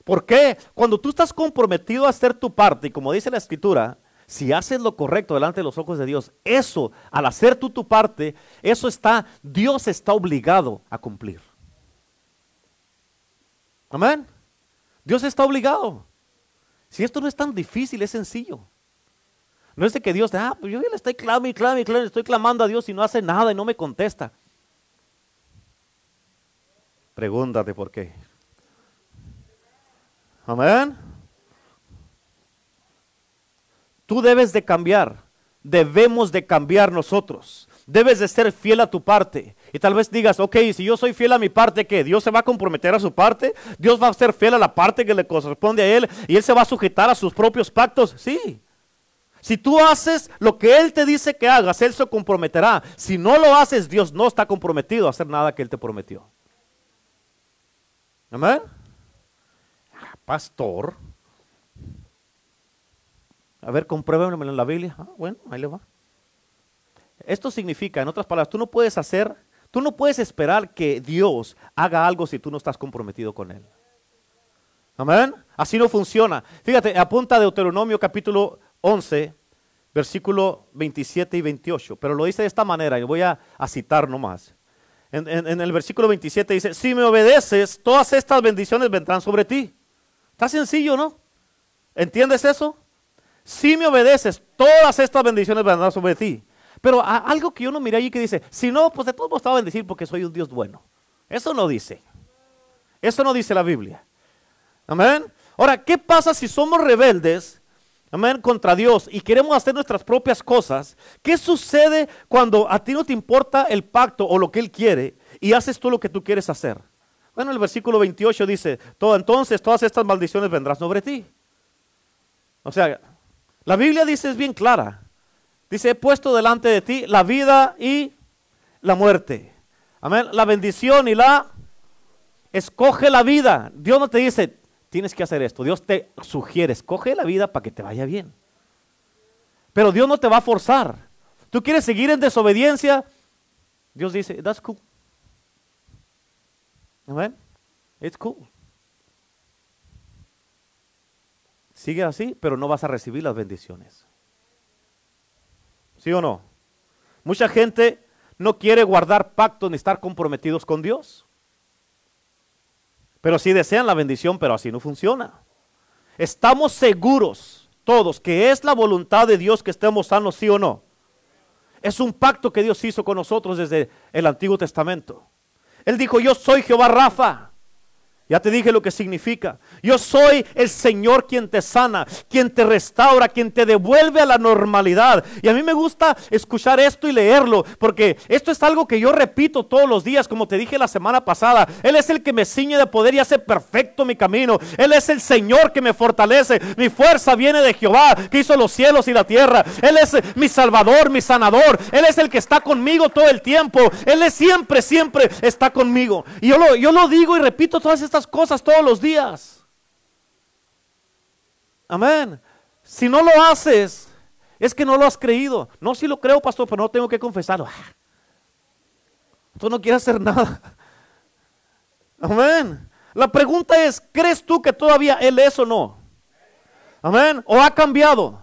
¿Por qué? Cuando tú estás comprometido a hacer tu parte, y como dice la escritura, si haces lo correcto delante de los ojos de Dios, eso, al hacer tú tu parte, eso está, Dios está obligado a cumplir. Amén. Dios está obligado. Si esto no es tan difícil, es sencillo. No es de que Dios, ah, pues yo le estoy clamando y clamando y clamando, estoy clamando a Dios y no hace nada y no me contesta. Pregúntate por qué. Amén. Tú debes de cambiar. Debemos de cambiar nosotros. Debes de ser fiel a tu parte. Y tal vez digas, ok, si yo soy fiel a mi parte, ¿qué? ¿Dios se va a comprometer a su parte? ¿Dios va a ser fiel a la parte que le corresponde a Él? ¿Y Él se va a sujetar a sus propios pactos? Sí. Si tú haces lo que Él te dice que hagas, Él se comprometerá. Si no lo haces, Dios no está comprometido a hacer nada que Él te prometió. Amén. Ah, pastor. A ver, compruébamelo en la Biblia. Ah, bueno, ahí le va. Esto significa, en otras palabras, tú no puedes hacer Tú no puedes esperar que Dios haga algo si tú no estás comprometido con Él. Amén. Así no funciona. Fíjate, apunta Deuteronomio capítulo 11, versículo 27 y 28. Pero lo dice de esta manera, y voy a, citar nomás. En, en, el versículo 27 dice, si me obedeces, todas estas bendiciones vendrán sobre ti. Está sencillo, ¿no? ¿Entiendes eso? Si me obedeces, todas estas bendiciones vendrán sobre ti. Pero algo que yo no miré allí que dice, si no, pues de todos modos estaba a bendecir porque soy un Dios bueno. Eso no dice. Eso no dice la Biblia. Amén. Ahora, ¿qué pasa si somos rebeldes? Amén, contra Dios y queremos hacer nuestras propias cosas. ¿Qué sucede cuando a ti no te importa el pacto o lo que Él quiere y haces tú lo que tú quieres hacer? Bueno, el versículo 28 dice, entonces todas estas maldiciones vendrán sobre ti. O sea, la Biblia dice es bien clara. Dice, he puesto delante de ti la vida y la muerte. Amén. La bendición y la... Escoge la vida. Dios no te dice, tienes que hacer esto. Dios te sugiere, escoge la vida para que te vaya bien. Pero Dios no te va a forzar. Tú quieres seguir en desobediencia. Dios dice, that's cool. Amén. It's cool. Sigue así, pero no vas a recibir las bendiciones. ¿Sí o no? Mucha gente no quiere guardar pactos ni estar comprometidos con Dios. Pero sí desean la bendición, pero así no funciona. Estamos seguros todos que es la voluntad de Dios que estemos sanos, sí o no. Es un pacto que Dios hizo con nosotros desde el Antiguo Testamento. Él dijo, yo soy Jehová Rafa, ya te dije lo que significa. Yo soy el Señor quien te sana, quien te restaura, quien te devuelve a la normalidad. Y a mí me gusta escuchar esto y leerlo, porque esto es algo que yo repito todos los días, como te dije la semana pasada. Él es el que me ciñe de poder y hace perfecto mi camino. Él es el Señor que me fortalece. Mi fuerza viene de Jehová, que hizo los cielos y la tierra. Él es mi Salvador, mi sanador. Él es el que está conmigo todo el tiempo. Él es siempre, siempre está conmigo. Y yo lo, yo lo digo y repito todas estas cosas todos los días. Amén. Si no lo haces, es que no lo has creído. No, si lo creo, pastor, pero no tengo que confesarlo. Ah. Tú no quieres hacer nada. Amén. La pregunta es, ¿crees tú que todavía Él es o no? Amén. ¿O ha cambiado?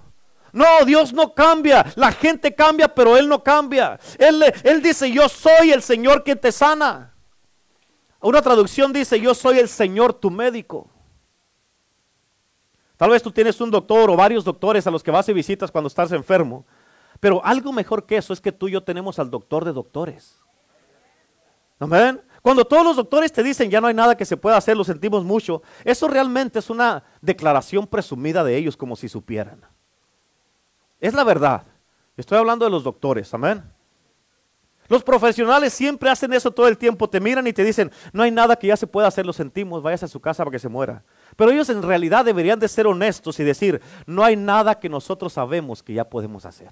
No, Dios no cambia. La gente cambia, pero Él no cambia. Él, él dice, yo soy el Señor que te sana. Una traducción dice, yo soy el Señor tu médico. Tal vez tú tienes un doctor o varios doctores a los que vas y visitas cuando estás enfermo. Pero algo mejor que eso es que tú y yo tenemos al doctor de doctores. Amén. Cuando todos los doctores te dicen ya no hay nada que se pueda hacer, lo sentimos mucho, eso realmente es una declaración presumida de ellos como si supieran. Es la verdad. Estoy hablando de los doctores, amén. Los profesionales siempre hacen eso todo el tiempo, te miran y te dicen, no hay nada que ya se pueda hacer, lo sentimos, vayas a su casa para que se muera. Pero ellos en realidad deberían de ser honestos y decir, no hay nada que nosotros sabemos que ya podemos hacer.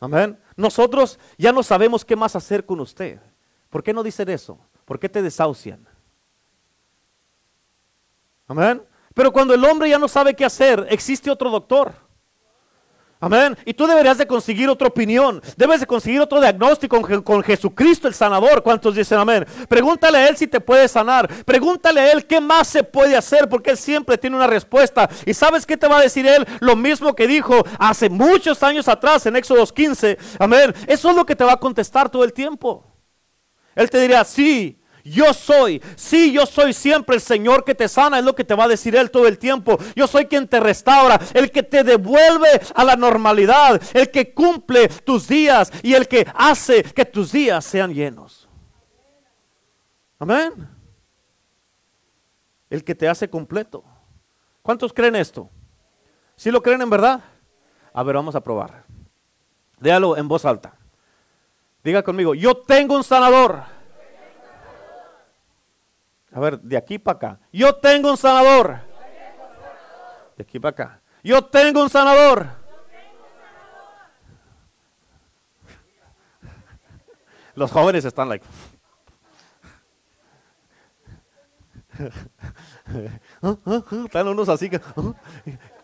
Amén. Nosotros ya no sabemos qué más hacer con usted. ¿Por qué no dicen eso? ¿Por qué te desahucian? Amén. Pero cuando el hombre ya no sabe qué hacer, existe otro doctor. Amén. Y tú deberías de conseguir otra opinión. Debes de conseguir otro diagnóstico con, Jesucristo el sanador. ¿Cuántos dicen amén? Pregúntale a Él si te puede sanar. Pregúntale a Él qué más se puede hacer porque Él siempre tiene una respuesta. ¿Y sabes qué te va a decir Él? Lo mismo que dijo hace muchos años atrás en Éxodo 15. Amén. Eso es lo que te va a contestar todo el tiempo. Él te dirá, sí, yo soy, sí, yo soy siempre el Señor que te sana, es lo que te va a decir Él todo el tiempo. Yo soy quien te restaura, el que te devuelve a la normalidad, el que cumple tus días y el que hace que tus días sean llenos. Amén. El que te hace completo. ¿Cuántos creen esto? ¿Sí lo creen en verdad? A ver, vamos a probar. Déjalo en voz alta. Diga conmigo, yo tengo un sanador. A ver, de aquí para acá. Yo tengo un sanador. De aquí para acá. Yo tengo un sanador. Los jóvenes están like. Están unos así que.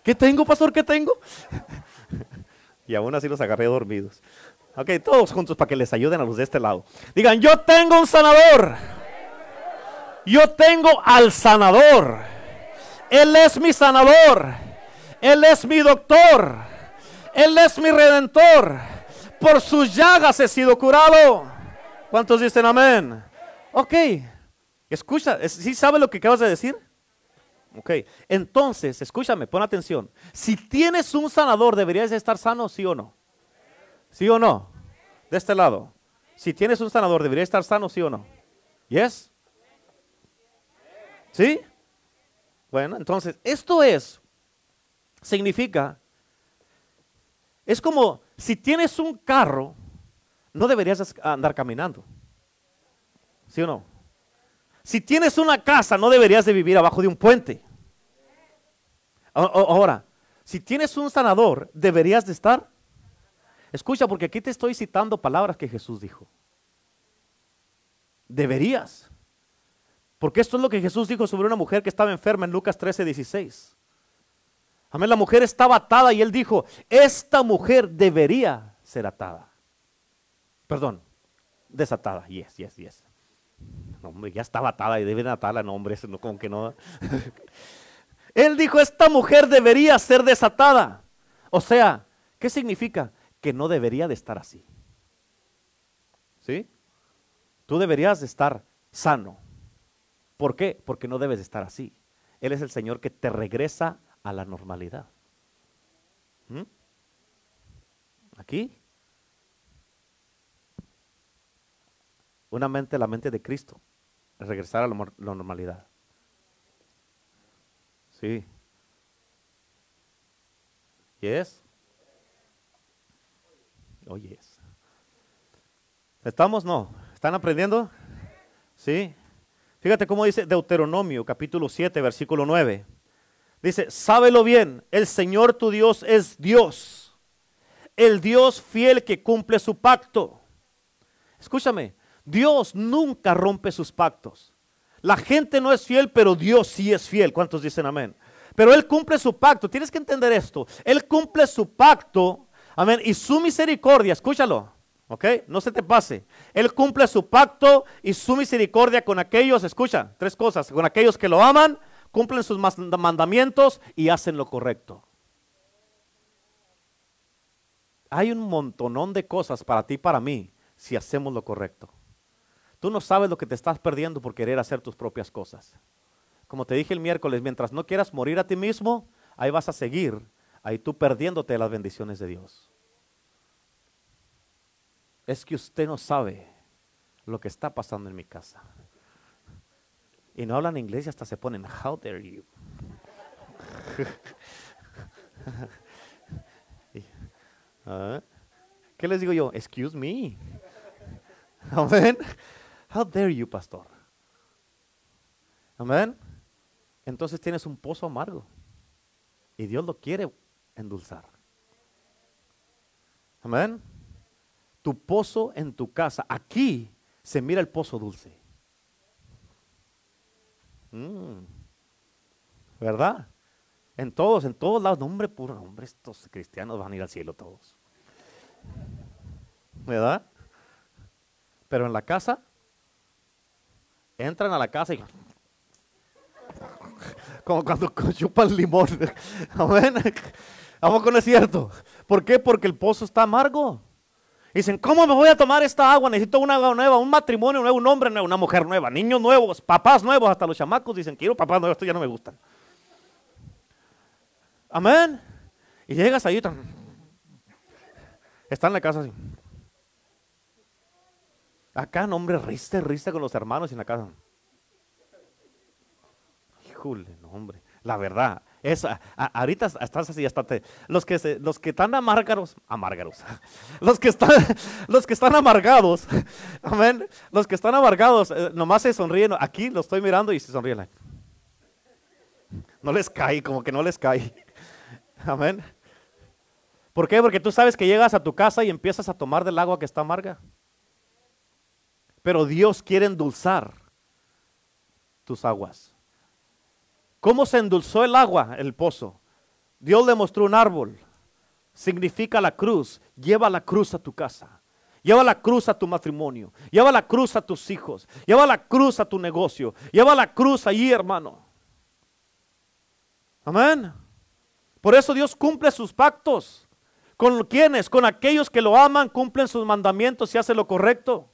¿Qué tengo, pastor? ¿Qué tengo? Y aún así los agarré dormidos. Ok, todos juntos para que les ayuden a los de este lado. Digan, yo tengo un sanador. Yo tengo al sanador. Él es mi sanador. Él es mi doctor. Él es mi redentor. Por sus llagas he sido curado. ¿Cuántos dicen amén? Ok. Escucha, ¿sí sabe lo que acabas de decir? Ok. Entonces, escúchame, pon atención. Si tienes un sanador, ¿deberías estar sano, sí o no? ¿Sí o no? De este lado. Si tienes un sanador, ¿deberías estar sano, sí o no? ¿Yes? ¿Sí? Bueno, entonces, esto es, significa, es como si tienes un carro, no deberías andar caminando. ¿Sí o no? Si tienes una casa, no deberías de vivir abajo de un puente. Ahora, si tienes un sanador, deberías de estar. Escucha, porque aquí te estoy citando palabras que Jesús dijo. Deberías. Porque esto es lo que Jesús dijo sobre una mujer que estaba enferma en Lucas 13, 16. Amén, la mujer estaba atada y él dijo, esta mujer debería ser atada. Perdón, desatada. Yes, yes, yes. hombre, ya estaba atada y deben atarla, no, hombre, no, como que no. él dijo, esta mujer debería ser desatada. O sea, ¿qué significa? Que no debería de estar así. ¿Sí? Tú deberías de estar sano ¿Por qué? Porque no debes de estar así. Él es el Señor que te regresa a la normalidad. ¿Mm? Aquí. Una mente, la mente de Cristo. Regresar a la, la normalidad. Sí. Yes. Oh, yes. ¿Estamos? No. ¿Están aprendiendo? Sí. Fíjate cómo dice Deuteronomio capítulo 7, versículo 9. Dice, sábelo bien, el Señor tu Dios es Dios, el Dios fiel que cumple su pacto. Escúchame, Dios nunca rompe sus pactos. La gente no es fiel, pero Dios sí es fiel. ¿Cuántos dicen amén? Pero Él cumple su pacto. Tienes que entender esto. Él cumple su pacto. Amén. Y su misericordia, escúchalo. ¿Ok? No se te pase. Él cumple su pacto y su misericordia con aquellos, escucha, tres cosas. Con aquellos que lo aman, cumplen sus mandamientos y hacen lo correcto. Hay un montonón de cosas para ti y para mí si hacemos lo correcto. Tú no sabes lo que te estás perdiendo por querer hacer tus propias cosas. Como te dije el miércoles, mientras no quieras morir a ti mismo, ahí vas a seguir, ahí tú perdiéndote las bendiciones de Dios. Es que usted no sabe lo que está pasando en mi casa. Y no hablan inglés y hasta se ponen, how dare you. ¿Ah? ¿Qué les digo yo? Excuse me. Amén. How dare you, pastor? Amén. Entonces tienes un pozo amargo. Y Dios lo quiere endulzar. Amén. Tu pozo en tu casa. Aquí se mira el pozo dulce. Mm. ¿Verdad? En todos, en todos lados. hombre, puro, hombre, estos cristianos van a ir al cielo todos. ¿Verdad? Pero en la casa, entran a la casa y como cuando chupan limón. Amén. ¿A poco no es cierto? ¿Por qué? Porque el pozo está amargo. Dicen, ¿cómo me voy a tomar esta agua? Necesito una agua nueva, un matrimonio nuevo, un hombre nuevo, una mujer nueva, niños nuevos, papás nuevos, hasta los chamacos dicen, quiero papás nuevos, esto ya no me gustan. Amén. Y llegas ahí, está en la casa así. Acá, no, hombre, riste, riste con los hermanos en la casa. Híjole, no, hombre. La verdad, esa, ahorita estás así, hasta los que los que están amargados, amargados, los que están, los que están amargados, amén, los que están amargados, eh, nomás se sonríen, aquí lo estoy mirando y se sonríen. No les cae, como que no les cae, amén. ¿Por qué? Porque tú sabes que llegas a tu casa y empiezas a tomar del agua que está amarga. Pero Dios quiere endulzar tus aguas. ¿Cómo se endulzó el agua, el pozo? Dios le mostró un árbol. Significa la cruz. Lleva la cruz a tu casa. Lleva la cruz a tu matrimonio. Lleva la cruz a tus hijos. Lleva la cruz a tu negocio. Lleva la cruz allí, hermano. Amén. Por eso Dios cumple sus pactos. ¿Con quienes? Con aquellos que lo aman, cumplen sus mandamientos y hacen lo correcto.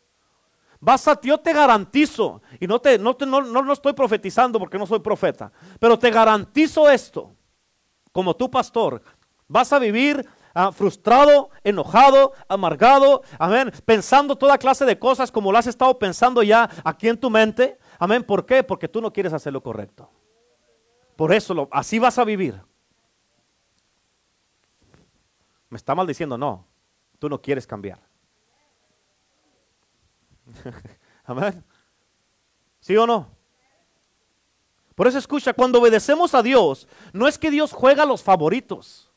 Vas a, yo te garantizo, y no, te, no, no, no, estoy profetizando porque no soy profeta, pero te garantizo esto, como tu pastor, vas a vivir ah, frustrado, enojado, amargado, amén, pensando toda clase de cosas como lo has estado pensando ya aquí en tu mente, amén, ¿por qué? Porque tú no quieres hacer lo correcto. Por eso así vas a vivir. Me está maldiciendo, no, tú no quieres cambiar. Amén. ¿Sí o no? Por eso escucha, cuando obedecemos a Dios, no es que Dios juega a los favoritos.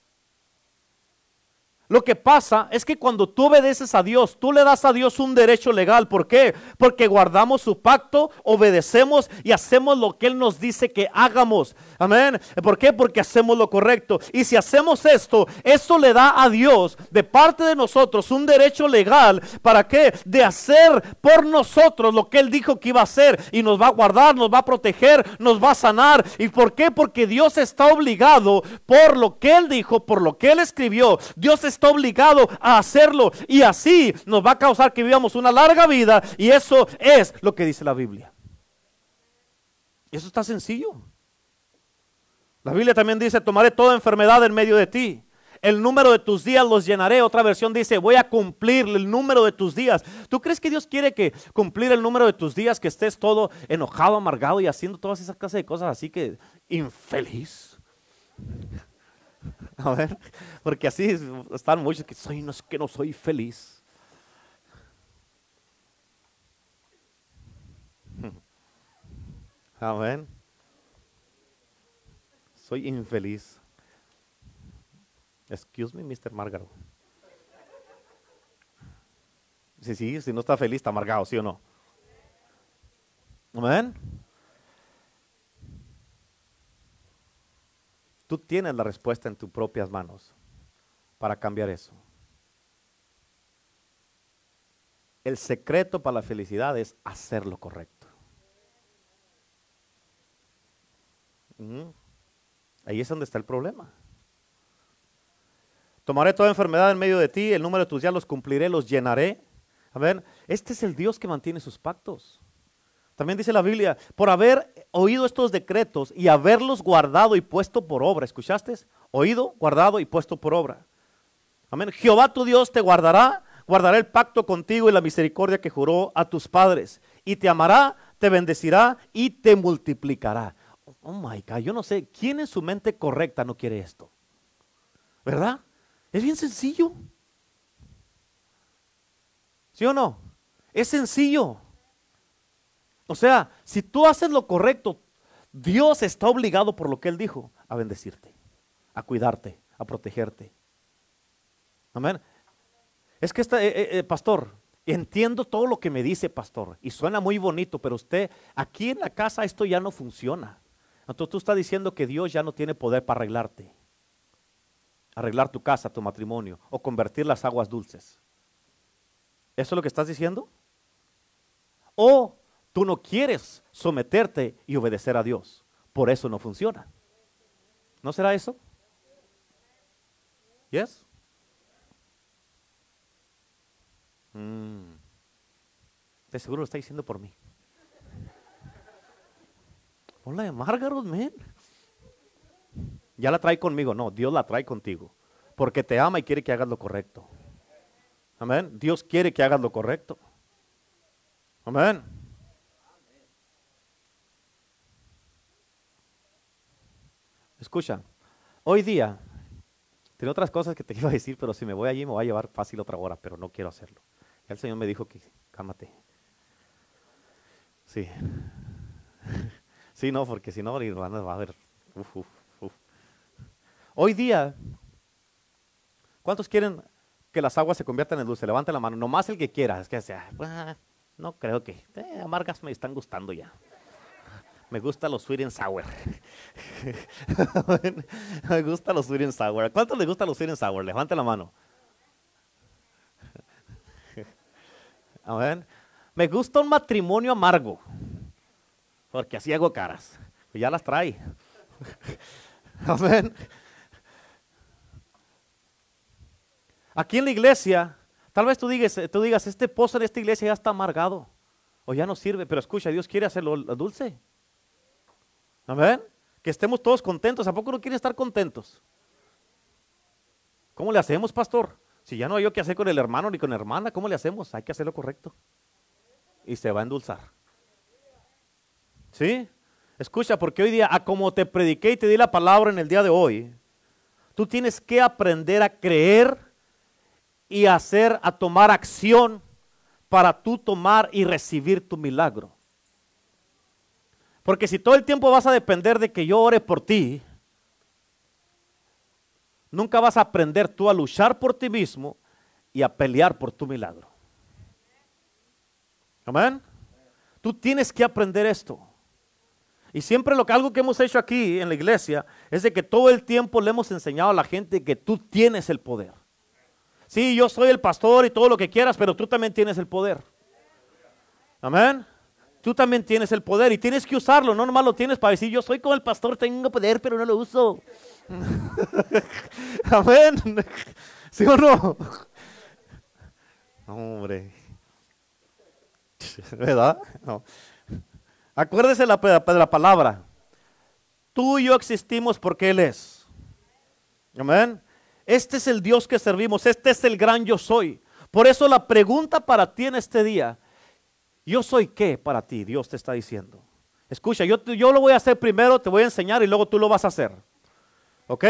Lo que pasa es que cuando tú obedeces a Dios, tú le das a Dios un derecho legal. ¿Por qué? Porque guardamos su pacto, obedecemos y hacemos lo que Él nos dice que hagamos. Amén. ¿Por qué? Porque hacemos lo correcto. Y si hacemos esto, esto le da a Dios de parte de nosotros un derecho legal. ¿Para qué? De hacer por nosotros lo que Él dijo que iba a hacer. Y nos va a guardar, nos va a proteger, nos va a sanar. ¿Y por qué? Porque Dios está obligado por lo que Él dijo, por lo que Él escribió. Dios está está obligado a hacerlo y así nos va a causar que vivamos una larga vida y eso es lo que dice la Biblia. Eso está sencillo. La Biblia también dice, tomaré toda enfermedad en medio de ti. El número de tus días los llenaré. Otra versión dice, voy a cumplir el número de tus días. ¿Tú crees que Dios quiere que cumplir el número de tus días, que estés todo enojado, amargado y haciendo todas esas clases de cosas así que infeliz? A ver, porque así están muchos que soy, no, que no soy feliz. Amén. Soy infeliz. Excuse me, Mr. Margaro. Sí, sí, si no está feliz, está amargado, ¿sí o no? Amén. Tú tienes la respuesta en tus propias manos para cambiar eso. El secreto para la felicidad es hacer lo correcto. Ahí es donde está el problema. Tomaré toda enfermedad en medio de ti, el número de tus días los cumpliré, los llenaré. A ver, este es el Dios que mantiene sus pactos. También dice la Biblia, por haber oído estos decretos y haberlos guardado y puesto por obra. ¿Escuchaste? Oído, guardado y puesto por obra. Amén. Jehová tu Dios te guardará, guardará el pacto contigo y la misericordia que juró a tus padres. Y te amará, te bendecirá y te multiplicará. Oh my God, yo no sé, ¿quién en su mente correcta no quiere esto? ¿Verdad? Es bien sencillo. ¿Sí o no? Es sencillo. O sea, si tú haces lo correcto, Dios está obligado por lo que Él dijo a bendecirte, a cuidarte, a protegerte. Amén. Es que, está, eh, eh, eh, pastor, entiendo todo lo que me dice, pastor, y suena muy bonito, pero usted, aquí en la casa esto ya no funciona. Entonces tú estás diciendo que Dios ya no tiene poder para arreglarte arreglar tu casa, tu matrimonio o convertir las aguas dulces. ¿Eso es lo que estás diciendo? O tú no quieres someterte y obedecer a Dios. Por eso no funciona. ¿No será eso? ¿Yes? Mm. De seguro lo está diciendo por mí. Hola de Margaret, man. Ya la trae conmigo. No, Dios la trae contigo. Porque te ama y quiere que hagas lo correcto. Amén. Dios quiere que hagas lo correcto. Amén. Escucha, hoy día, tiene otras cosas que te iba a decir, pero si me voy allí me voy a llevar fácil otra hora, pero no quiero hacerlo. El Señor me dijo que, cámate. Sí. Sí, no, porque si no, va a ver. Uf, uf. Hoy día, ¿cuántos quieren que las aguas se conviertan en dulce? Levanten la mano, nomás el que quiera. Es que sea, ah, no creo que. Eh, amargas me están gustando ya. Me gusta los sweet and sour. me gusta los sweet and sour. ¿Cuántos les gusta los sweet and sour? Levanten la mano. A Me gusta un matrimonio amargo. Porque así hago caras. Ya las trae. Amén. Aquí en la iglesia, tal vez tú digas, tú digas, este pozo en esta iglesia ya está amargado o ya no sirve, pero escucha, Dios quiere hacerlo dulce. Amén. Que estemos todos contentos. ¿A poco no quieren estar contentos? ¿Cómo le hacemos, pastor? Si ya no hay yo que hacer con el hermano ni con la hermana, ¿cómo le hacemos? Hay que hacerlo correcto. Y se va a endulzar. ¿Sí? Escucha, porque hoy día, a como te prediqué y te di la palabra en el día de hoy, tú tienes que aprender a creer y hacer, a tomar acción para tú tomar y recibir tu milagro. Porque si todo el tiempo vas a depender de que yo ore por ti, nunca vas a aprender tú a luchar por ti mismo y a pelear por tu milagro. Amén. Tú tienes que aprender esto. Y siempre lo que algo que hemos hecho aquí en la iglesia es de que todo el tiempo le hemos enseñado a la gente que tú tienes el poder. Sí, yo soy el pastor y todo lo que quieras, pero tú también tienes el poder. Amén. Tú también tienes el poder y tienes que usarlo, no nomás lo tienes para decir, yo soy como el pastor, tengo poder, pero no lo uso. Amén. ¿Sí o no? Hombre. ¿Verdad? No. Acuérdese la, de la palabra. Tú y yo existimos porque Él es. Amén. Este es el Dios que servimos. Este es el gran yo soy. Por eso la pregunta para ti en este día, ¿yo soy qué para ti? Dios te está diciendo. Escucha, yo, yo lo voy a hacer primero, te voy a enseñar y luego tú lo vas a hacer. ¿Ok?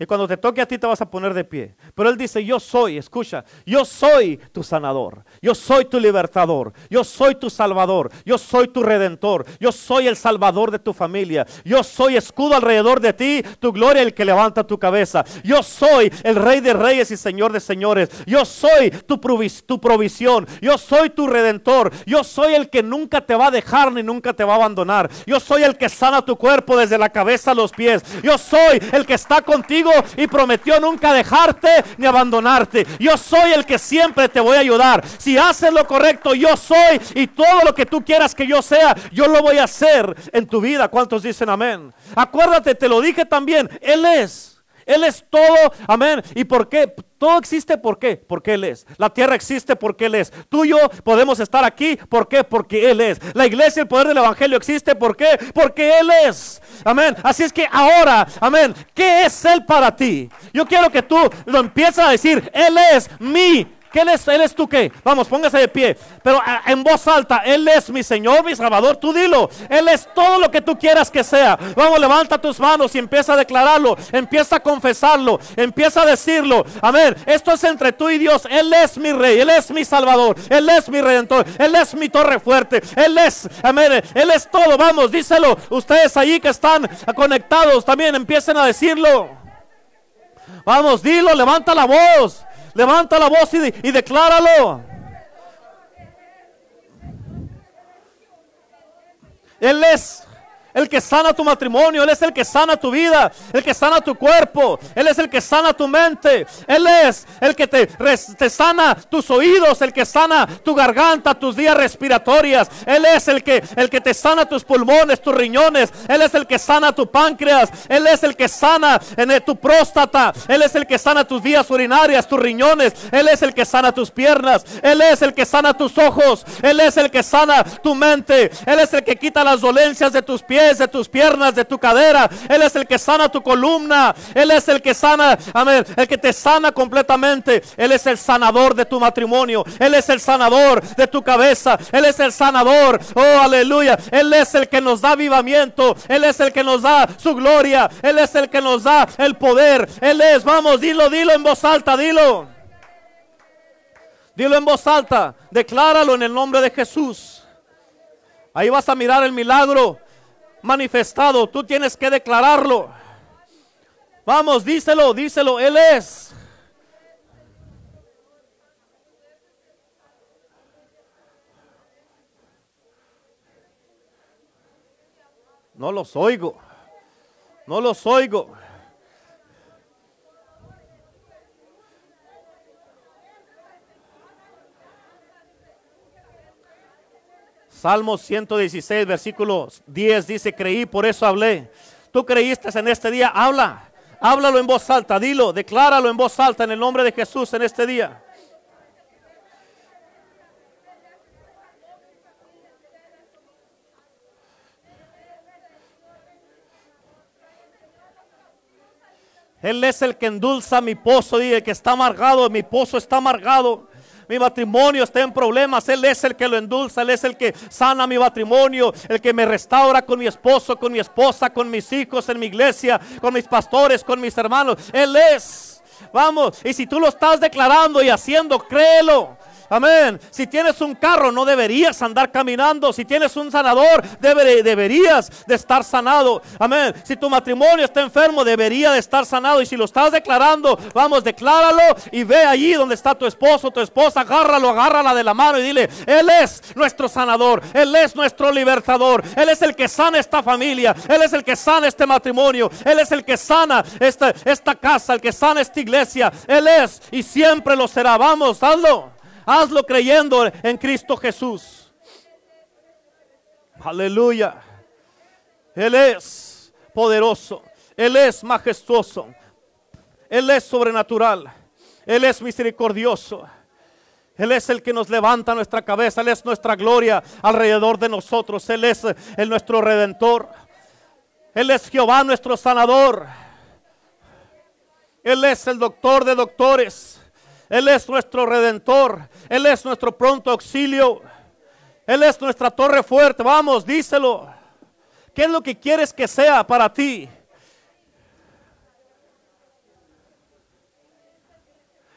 Y cuando te toque a ti te vas a poner de pie. Pero Él dice, yo soy, escucha, yo soy tu sanador, yo soy tu libertador, yo soy tu salvador, yo soy tu redentor, yo soy el salvador de tu familia, yo soy escudo alrededor de ti, tu gloria el que levanta tu cabeza, yo soy el rey de reyes y señor de señores, yo soy tu, tu provisión, yo soy tu redentor, yo soy el que nunca te va a dejar ni nunca te va a abandonar, yo soy el que sana tu cuerpo desde la cabeza a los pies, yo soy el que está contigo y prometió nunca dejarte ni abandonarte. Yo soy el que siempre te voy a ayudar. Si haces lo correcto, yo soy y todo lo que tú quieras que yo sea, yo lo voy a hacer en tu vida. ¿Cuántos dicen amén? Acuérdate, te lo dije también, Él es. Él es todo, amén. ¿Y por qué? Todo existe, ¿por qué? Porque Él es. La tierra existe porque Él es. Tú y yo podemos estar aquí, ¿por qué? Porque Él es. La iglesia, el poder del Evangelio existe, ¿por qué? Porque Él es. Amén. Así es que ahora, amén, ¿qué es Él para ti? Yo quiero que tú lo empieces a decir, Él es mi ¿Qué él es, él es tú qué? Vamos, póngase de pie. Pero en voz alta, Él es mi Señor, mi Salvador. Tú dilo. Él es todo lo que tú quieras que sea. Vamos, levanta tus manos y empieza a declararlo. Empieza a confesarlo. Empieza a decirlo. Amén. Esto es entre tú y Dios. Él es mi Rey. Él es mi Salvador. Él es mi Redentor. Él es mi torre fuerte. Él es, amén. Él es todo. Vamos, díselo. Ustedes allí que están conectados también empiecen a decirlo. Vamos, dilo, levanta la voz. Levanta la voz y, decláralo. Él es el que sana tu matrimonio, Él es el que sana tu vida, el que sana tu cuerpo, Él es el que sana tu mente, Él es el que te, te sana tus oídos, el que sana tu garganta, tus vías respiratorias, Él es el que, el que te sana tus pulmones, tus riñones, Él es el que sana tu páncreas, Él es el que sana en tu próstata, Él es el que sana tus vías urinarias, tus riñones, Él es el que sana tus piernas, Él es el que sana tus ojos, Él es el que sana tu mente, Él es el que quita las dolencias de tus pies de tus piernas, de tu cadera. Él es el que sana tu columna. Él es el que sana, amén, el que te sana completamente. Él es el sanador de tu matrimonio. Él es el sanador de tu cabeza. Él es el sanador. Oh, aleluya. Él es el que nos da avivamiento. Él es el que nos da su gloria. Él es el que nos da el poder. Él es, vamos, dilo, dilo en voz alta, dilo. Dilo en voz alta. Decláralo en el nombre de Jesús. Ahí vas a mirar el milagro manifestado. Tú tienes que declararlo. Vamos, díselo, díselo. Él es. No los oigo. No los oigo. Salmo 116, versículo 10 dice, creí, por eso hablé. Tú creíste en este día, habla. Háblalo en voz alta, dilo, decláralo en voz alta en el nombre de Jesús en este día. Él es el que endulza mi pozo y el que está amargado, mi pozo está amargado mi matrimonio está en problemas, Él es el que lo endulza, Él es el que sana mi matrimonio, el que me restaura con mi esposo, con mi esposa, con mis hijos en mi iglesia, con mis pastores, con mis hermanos. Él es. Vamos, y si tú lo estás declarando y haciendo, créelo. Amén. Si tienes un carro, no deberías andar caminando. Si tienes un sanador, deberías de estar sanado. Amén. Si tu matrimonio está enfermo, debería de estar sanado. Y si lo estás declarando, vamos, decláralo y ve allí donde está tu esposo, tu esposa, agárralo, agárrala de la mano y dile, Él es nuestro sanador. Él es nuestro libertador. Él es el que sana esta familia. Él es el que sana este matrimonio. Él es el que sana esta, esta casa, el que sana esta iglesia. Él es y siempre lo será. Vamos, hazlo. Hazlo creyendo en Cristo Jesús. Aleluya. Él es poderoso. Él es majestuoso. Él es sobrenatural. Él es misericordioso. Él es el que nos levanta nuestra cabeza, Él es nuestra gloria alrededor de nosotros, Él es nuestro redentor, Él es Jehová nuestro sanador, Él es el doctor de doctores, Él es nuestro redentor, Él es nuestro pronto auxilio, Él es nuestra torre fuerte, vamos, díselo. ¿Qué es lo que quieres que sea para ti?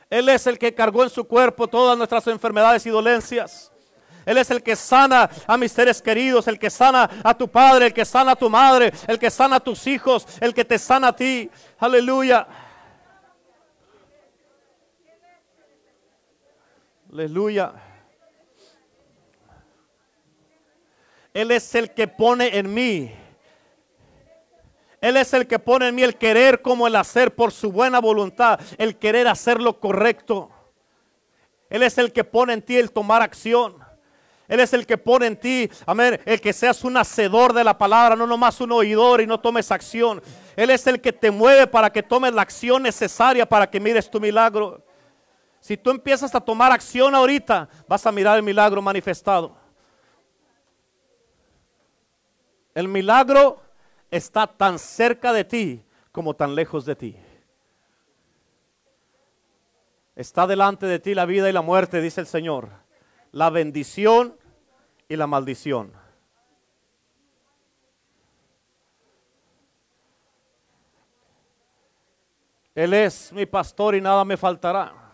Él es el que cargó en su cuerpo todas nuestras enfermedades y dolencias. Él es el que sana a mis seres queridos, el que sana a tu padre, el que sana a tu madre, el que sana a tus hijos, el que te sana a ti. Aleluya. Aleluya. Él es el que pone en mí él es el que pone en mí el querer como el hacer por su buena voluntad, el querer hacer lo correcto. Él es el que pone en ti el tomar acción. Él es el que pone en ti, amén, el que seas un hacedor de la palabra, no nomás un oidor y no tomes acción. Él es el que te mueve para que tomes la acción necesaria para que mires tu milagro. Si tú empiezas a tomar acción ahorita, vas a mirar el milagro manifestado. El milagro está tan cerca de ti como tan lejos de ti. Está delante de ti la vida y la muerte, dice el Señor. La bendición y la maldición. Él es mi pastor y nada me faltará.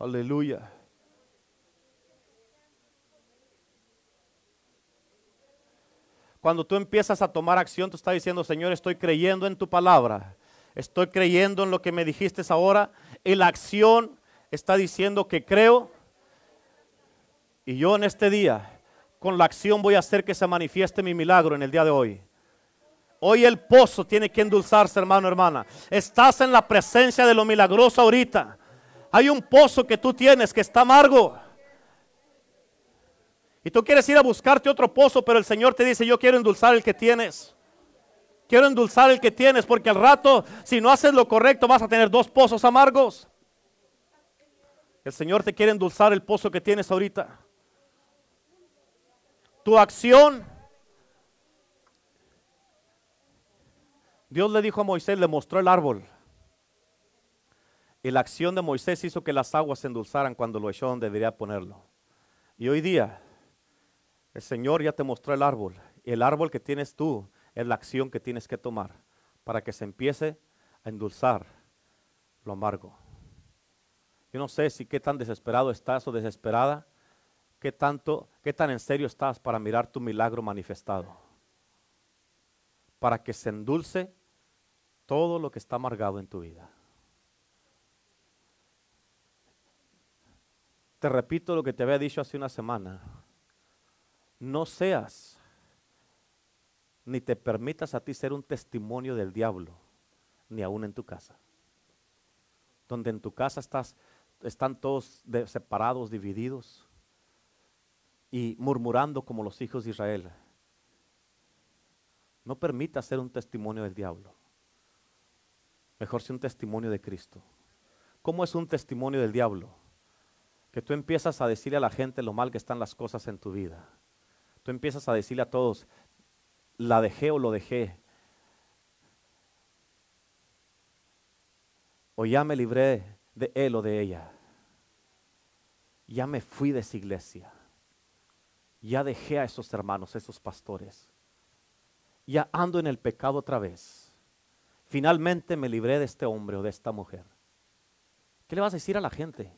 Aleluya. Cuando tú empiezas a tomar acción, tú estás diciendo, Señor, estoy creyendo en tu palabra. Estoy creyendo en lo que me dijiste ahora. Y la acción está diciendo que creo. Y yo en este día, con la acción voy a hacer que se manifieste mi milagro en el día de hoy. Hoy el pozo tiene que endulzarse, hermano, hermana. Estás en la presencia de lo milagroso ahorita. Hay un pozo que tú tienes que está amargo. Y tú quieres ir a buscarte otro pozo, pero el Señor te dice, yo quiero endulzar el que tienes. Quiero endulzar el que tienes, porque al rato, si no haces lo correcto, vas a tener dos pozos amargos. El Señor te quiere endulzar el pozo que tienes ahorita. Tu acción. Dios le dijo a Moisés, le mostró el árbol. Y la acción de Moisés hizo que las aguas se endulzaran cuando lo echó donde debería ponerlo. Y hoy día el Señor ya te mostró el árbol. Y el árbol que tienes tú es la acción que tienes que tomar para que se empiece a endulzar lo amargo. Yo no sé si qué tan desesperado estás o desesperada, qué tanto, qué tan en serio estás para mirar tu milagro manifestado. Para que se endulce todo lo que está amargado en tu vida. Te repito lo que te había dicho hace una semana no seas ni te permitas a ti ser un testimonio del diablo, ni aún en tu casa. Donde en tu casa estás, están todos separados, divididos y murmurando como los hijos de Israel. No permitas ser un testimonio del diablo. Mejor sea un testimonio de Cristo. ¿Cómo es un testimonio del diablo? Que tú empiezas a decirle a la gente lo mal que están las cosas en tu vida Tú empiezas a decirle a todos, la dejé o lo dejé. O ya me libré de él o de ella. Ya me fui de esa iglesia. Ya dejé a esos hermanos, esos pastores. Ya ando en el pecado otra vez. Finalmente me libré de este hombre o de esta mujer. ¿Qué le vas a decir a la gente?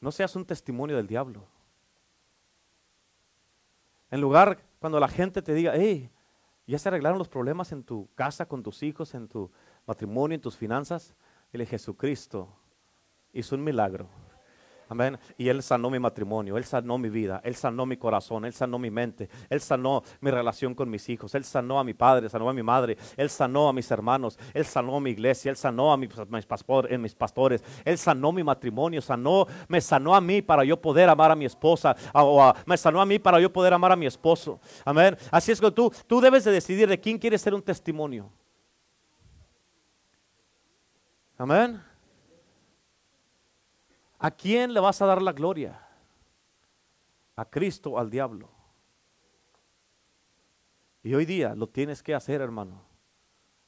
No seas un testimonio del diablo. En lugar cuando la gente te diga, hey, ya se arreglaron los problemas en tu casa, con tus hijos, en tu matrimonio, en tus finanzas. Dile, Jesucristo hizo un milagro. Amén. Y Él sanó mi matrimonio, Él sanó mi vida, Él sanó mi corazón, Él sanó mi mente, Él sanó mi relación con mis hijos, Él sanó a mi padre, sanó a mi madre, Él sanó a mis hermanos, Él sanó a mi iglesia, Él sanó a mis, pastores, mis pastores, Él sanó mi matrimonio, sanó, me sanó a mí para yo poder amar a mi esposa, o me sanó a mí para yo poder amar a mi esposo. Amén. Así es que tú, tú debes de decidir de quién quieres ser un testimonio. Amén. ¿A quién le vas a dar la gloria? ¿A Cristo al diablo? Y hoy día lo tienes que hacer, hermano.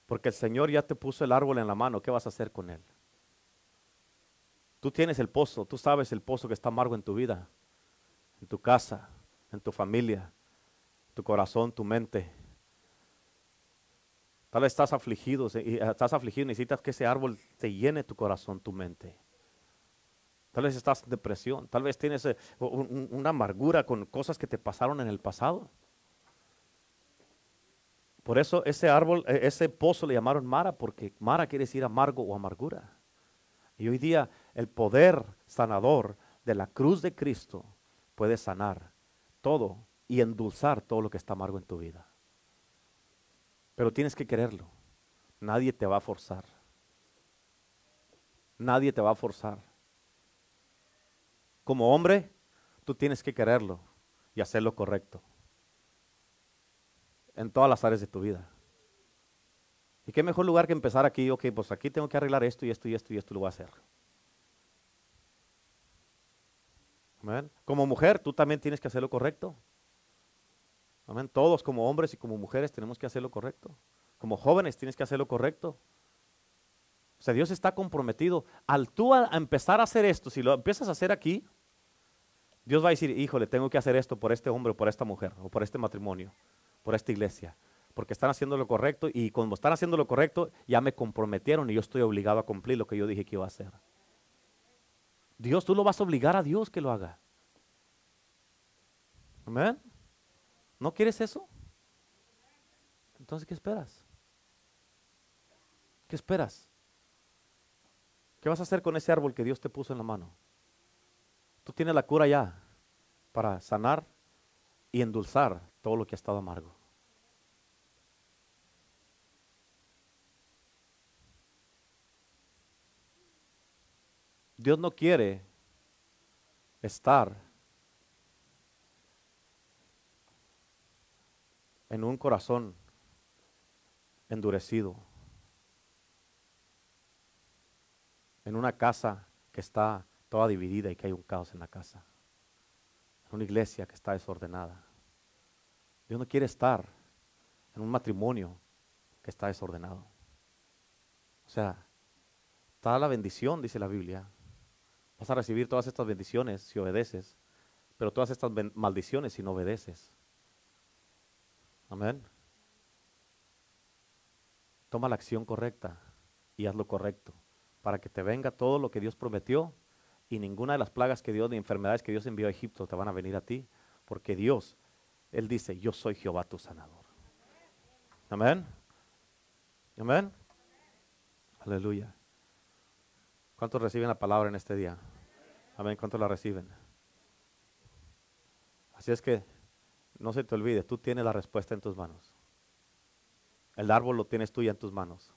Porque el Señor ya te puso el árbol en la mano. ¿Qué vas a hacer con él? Tú tienes el pozo, tú sabes el pozo que está amargo en tu vida, en tu casa, en tu familia, tu corazón, tu mente. Tal vez estás afligido, eh, estás afligido, necesitas que ese árbol te llene tu corazón, tu mente. Tal vez estás en depresión, tal vez tienes eh, una amargura con cosas que te pasaron en el pasado. Por eso ese árbol, e, ese pozo le llamaron Mara, porque Mara quiere decir amargo o amargura. Y hoy día el poder sanador de la cruz de Cristo puede sanar todo y endulzar todo lo que está amargo en tu vida. Pero tienes que quererlo. Nadie te va a forzar. Nadie te va a forzar. Como hombre, tú tienes que quererlo y hacer lo correcto en todas las áreas de tu vida. ¿Y qué mejor lugar que empezar aquí? Ok, pues aquí tengo que arreglar esto y esto y esto y esto lo voy a hacer. Amén. Como mujer, tú también tienes que hacer lo correcto. Amén. Todos como hombres y como mujeres tenemos que hacer lo correcto. Como jóvenes tienes que hacer lo correcto. O sea, Dios está comprometido. Al tú a empezar a hacer esto, si lo empiezas a hacer aquí, Dios va a decir, híjole, tengo que hacer esto por este hombre o por esta mujer o por este matrimonio por esta iglesia, porque están haciendo lo correcto y como están haciendo lo correcto, ya me comprometieron y yo estoy obligado a cumplir lo que yo dije que iba a hacer. Dios, tú lo vas a obligar a Dios que lo haga. Amén. ¿No quieres eso? Entonces, ¿qué esperas? ¿Qué esperas? ¿Qué vas a hacer con ese árbol que Dios te puso en la mano? Tú tienes la cura ya para sanar y endulzar todo lo que ha estado amargo. Dios no quiere estar en un corazón endurecido, en una casa que está toda dividida y que hay un caos en la casa, en una iglesia que está desordenada. Dios no quiere estar en un matrimonio que está desordenado. O sea, está la bendición, dice la Biblia. Vas a recibir todas estas bendiciones si obedeces, pero todas estas maldiciones si no obedeces. Amén. Toma la acción correcta y haz lo correcto para que te venga todo lo que Dios prometió y ninguna de las plagas que Dios, ni enfermedades que Dios envió a Egipto te van a venir a ti, porque Dios él dice, yo soy Jehová tu sanador. Amén. Amén. Aleluya. ¿Cuántos reciben la palabra en este día? Amén. ¿Cuántos la reciben? Así es que no se te olvide, tú tienes la respuesta en tus manos. El árbol lo tienes tú ya en tus manos.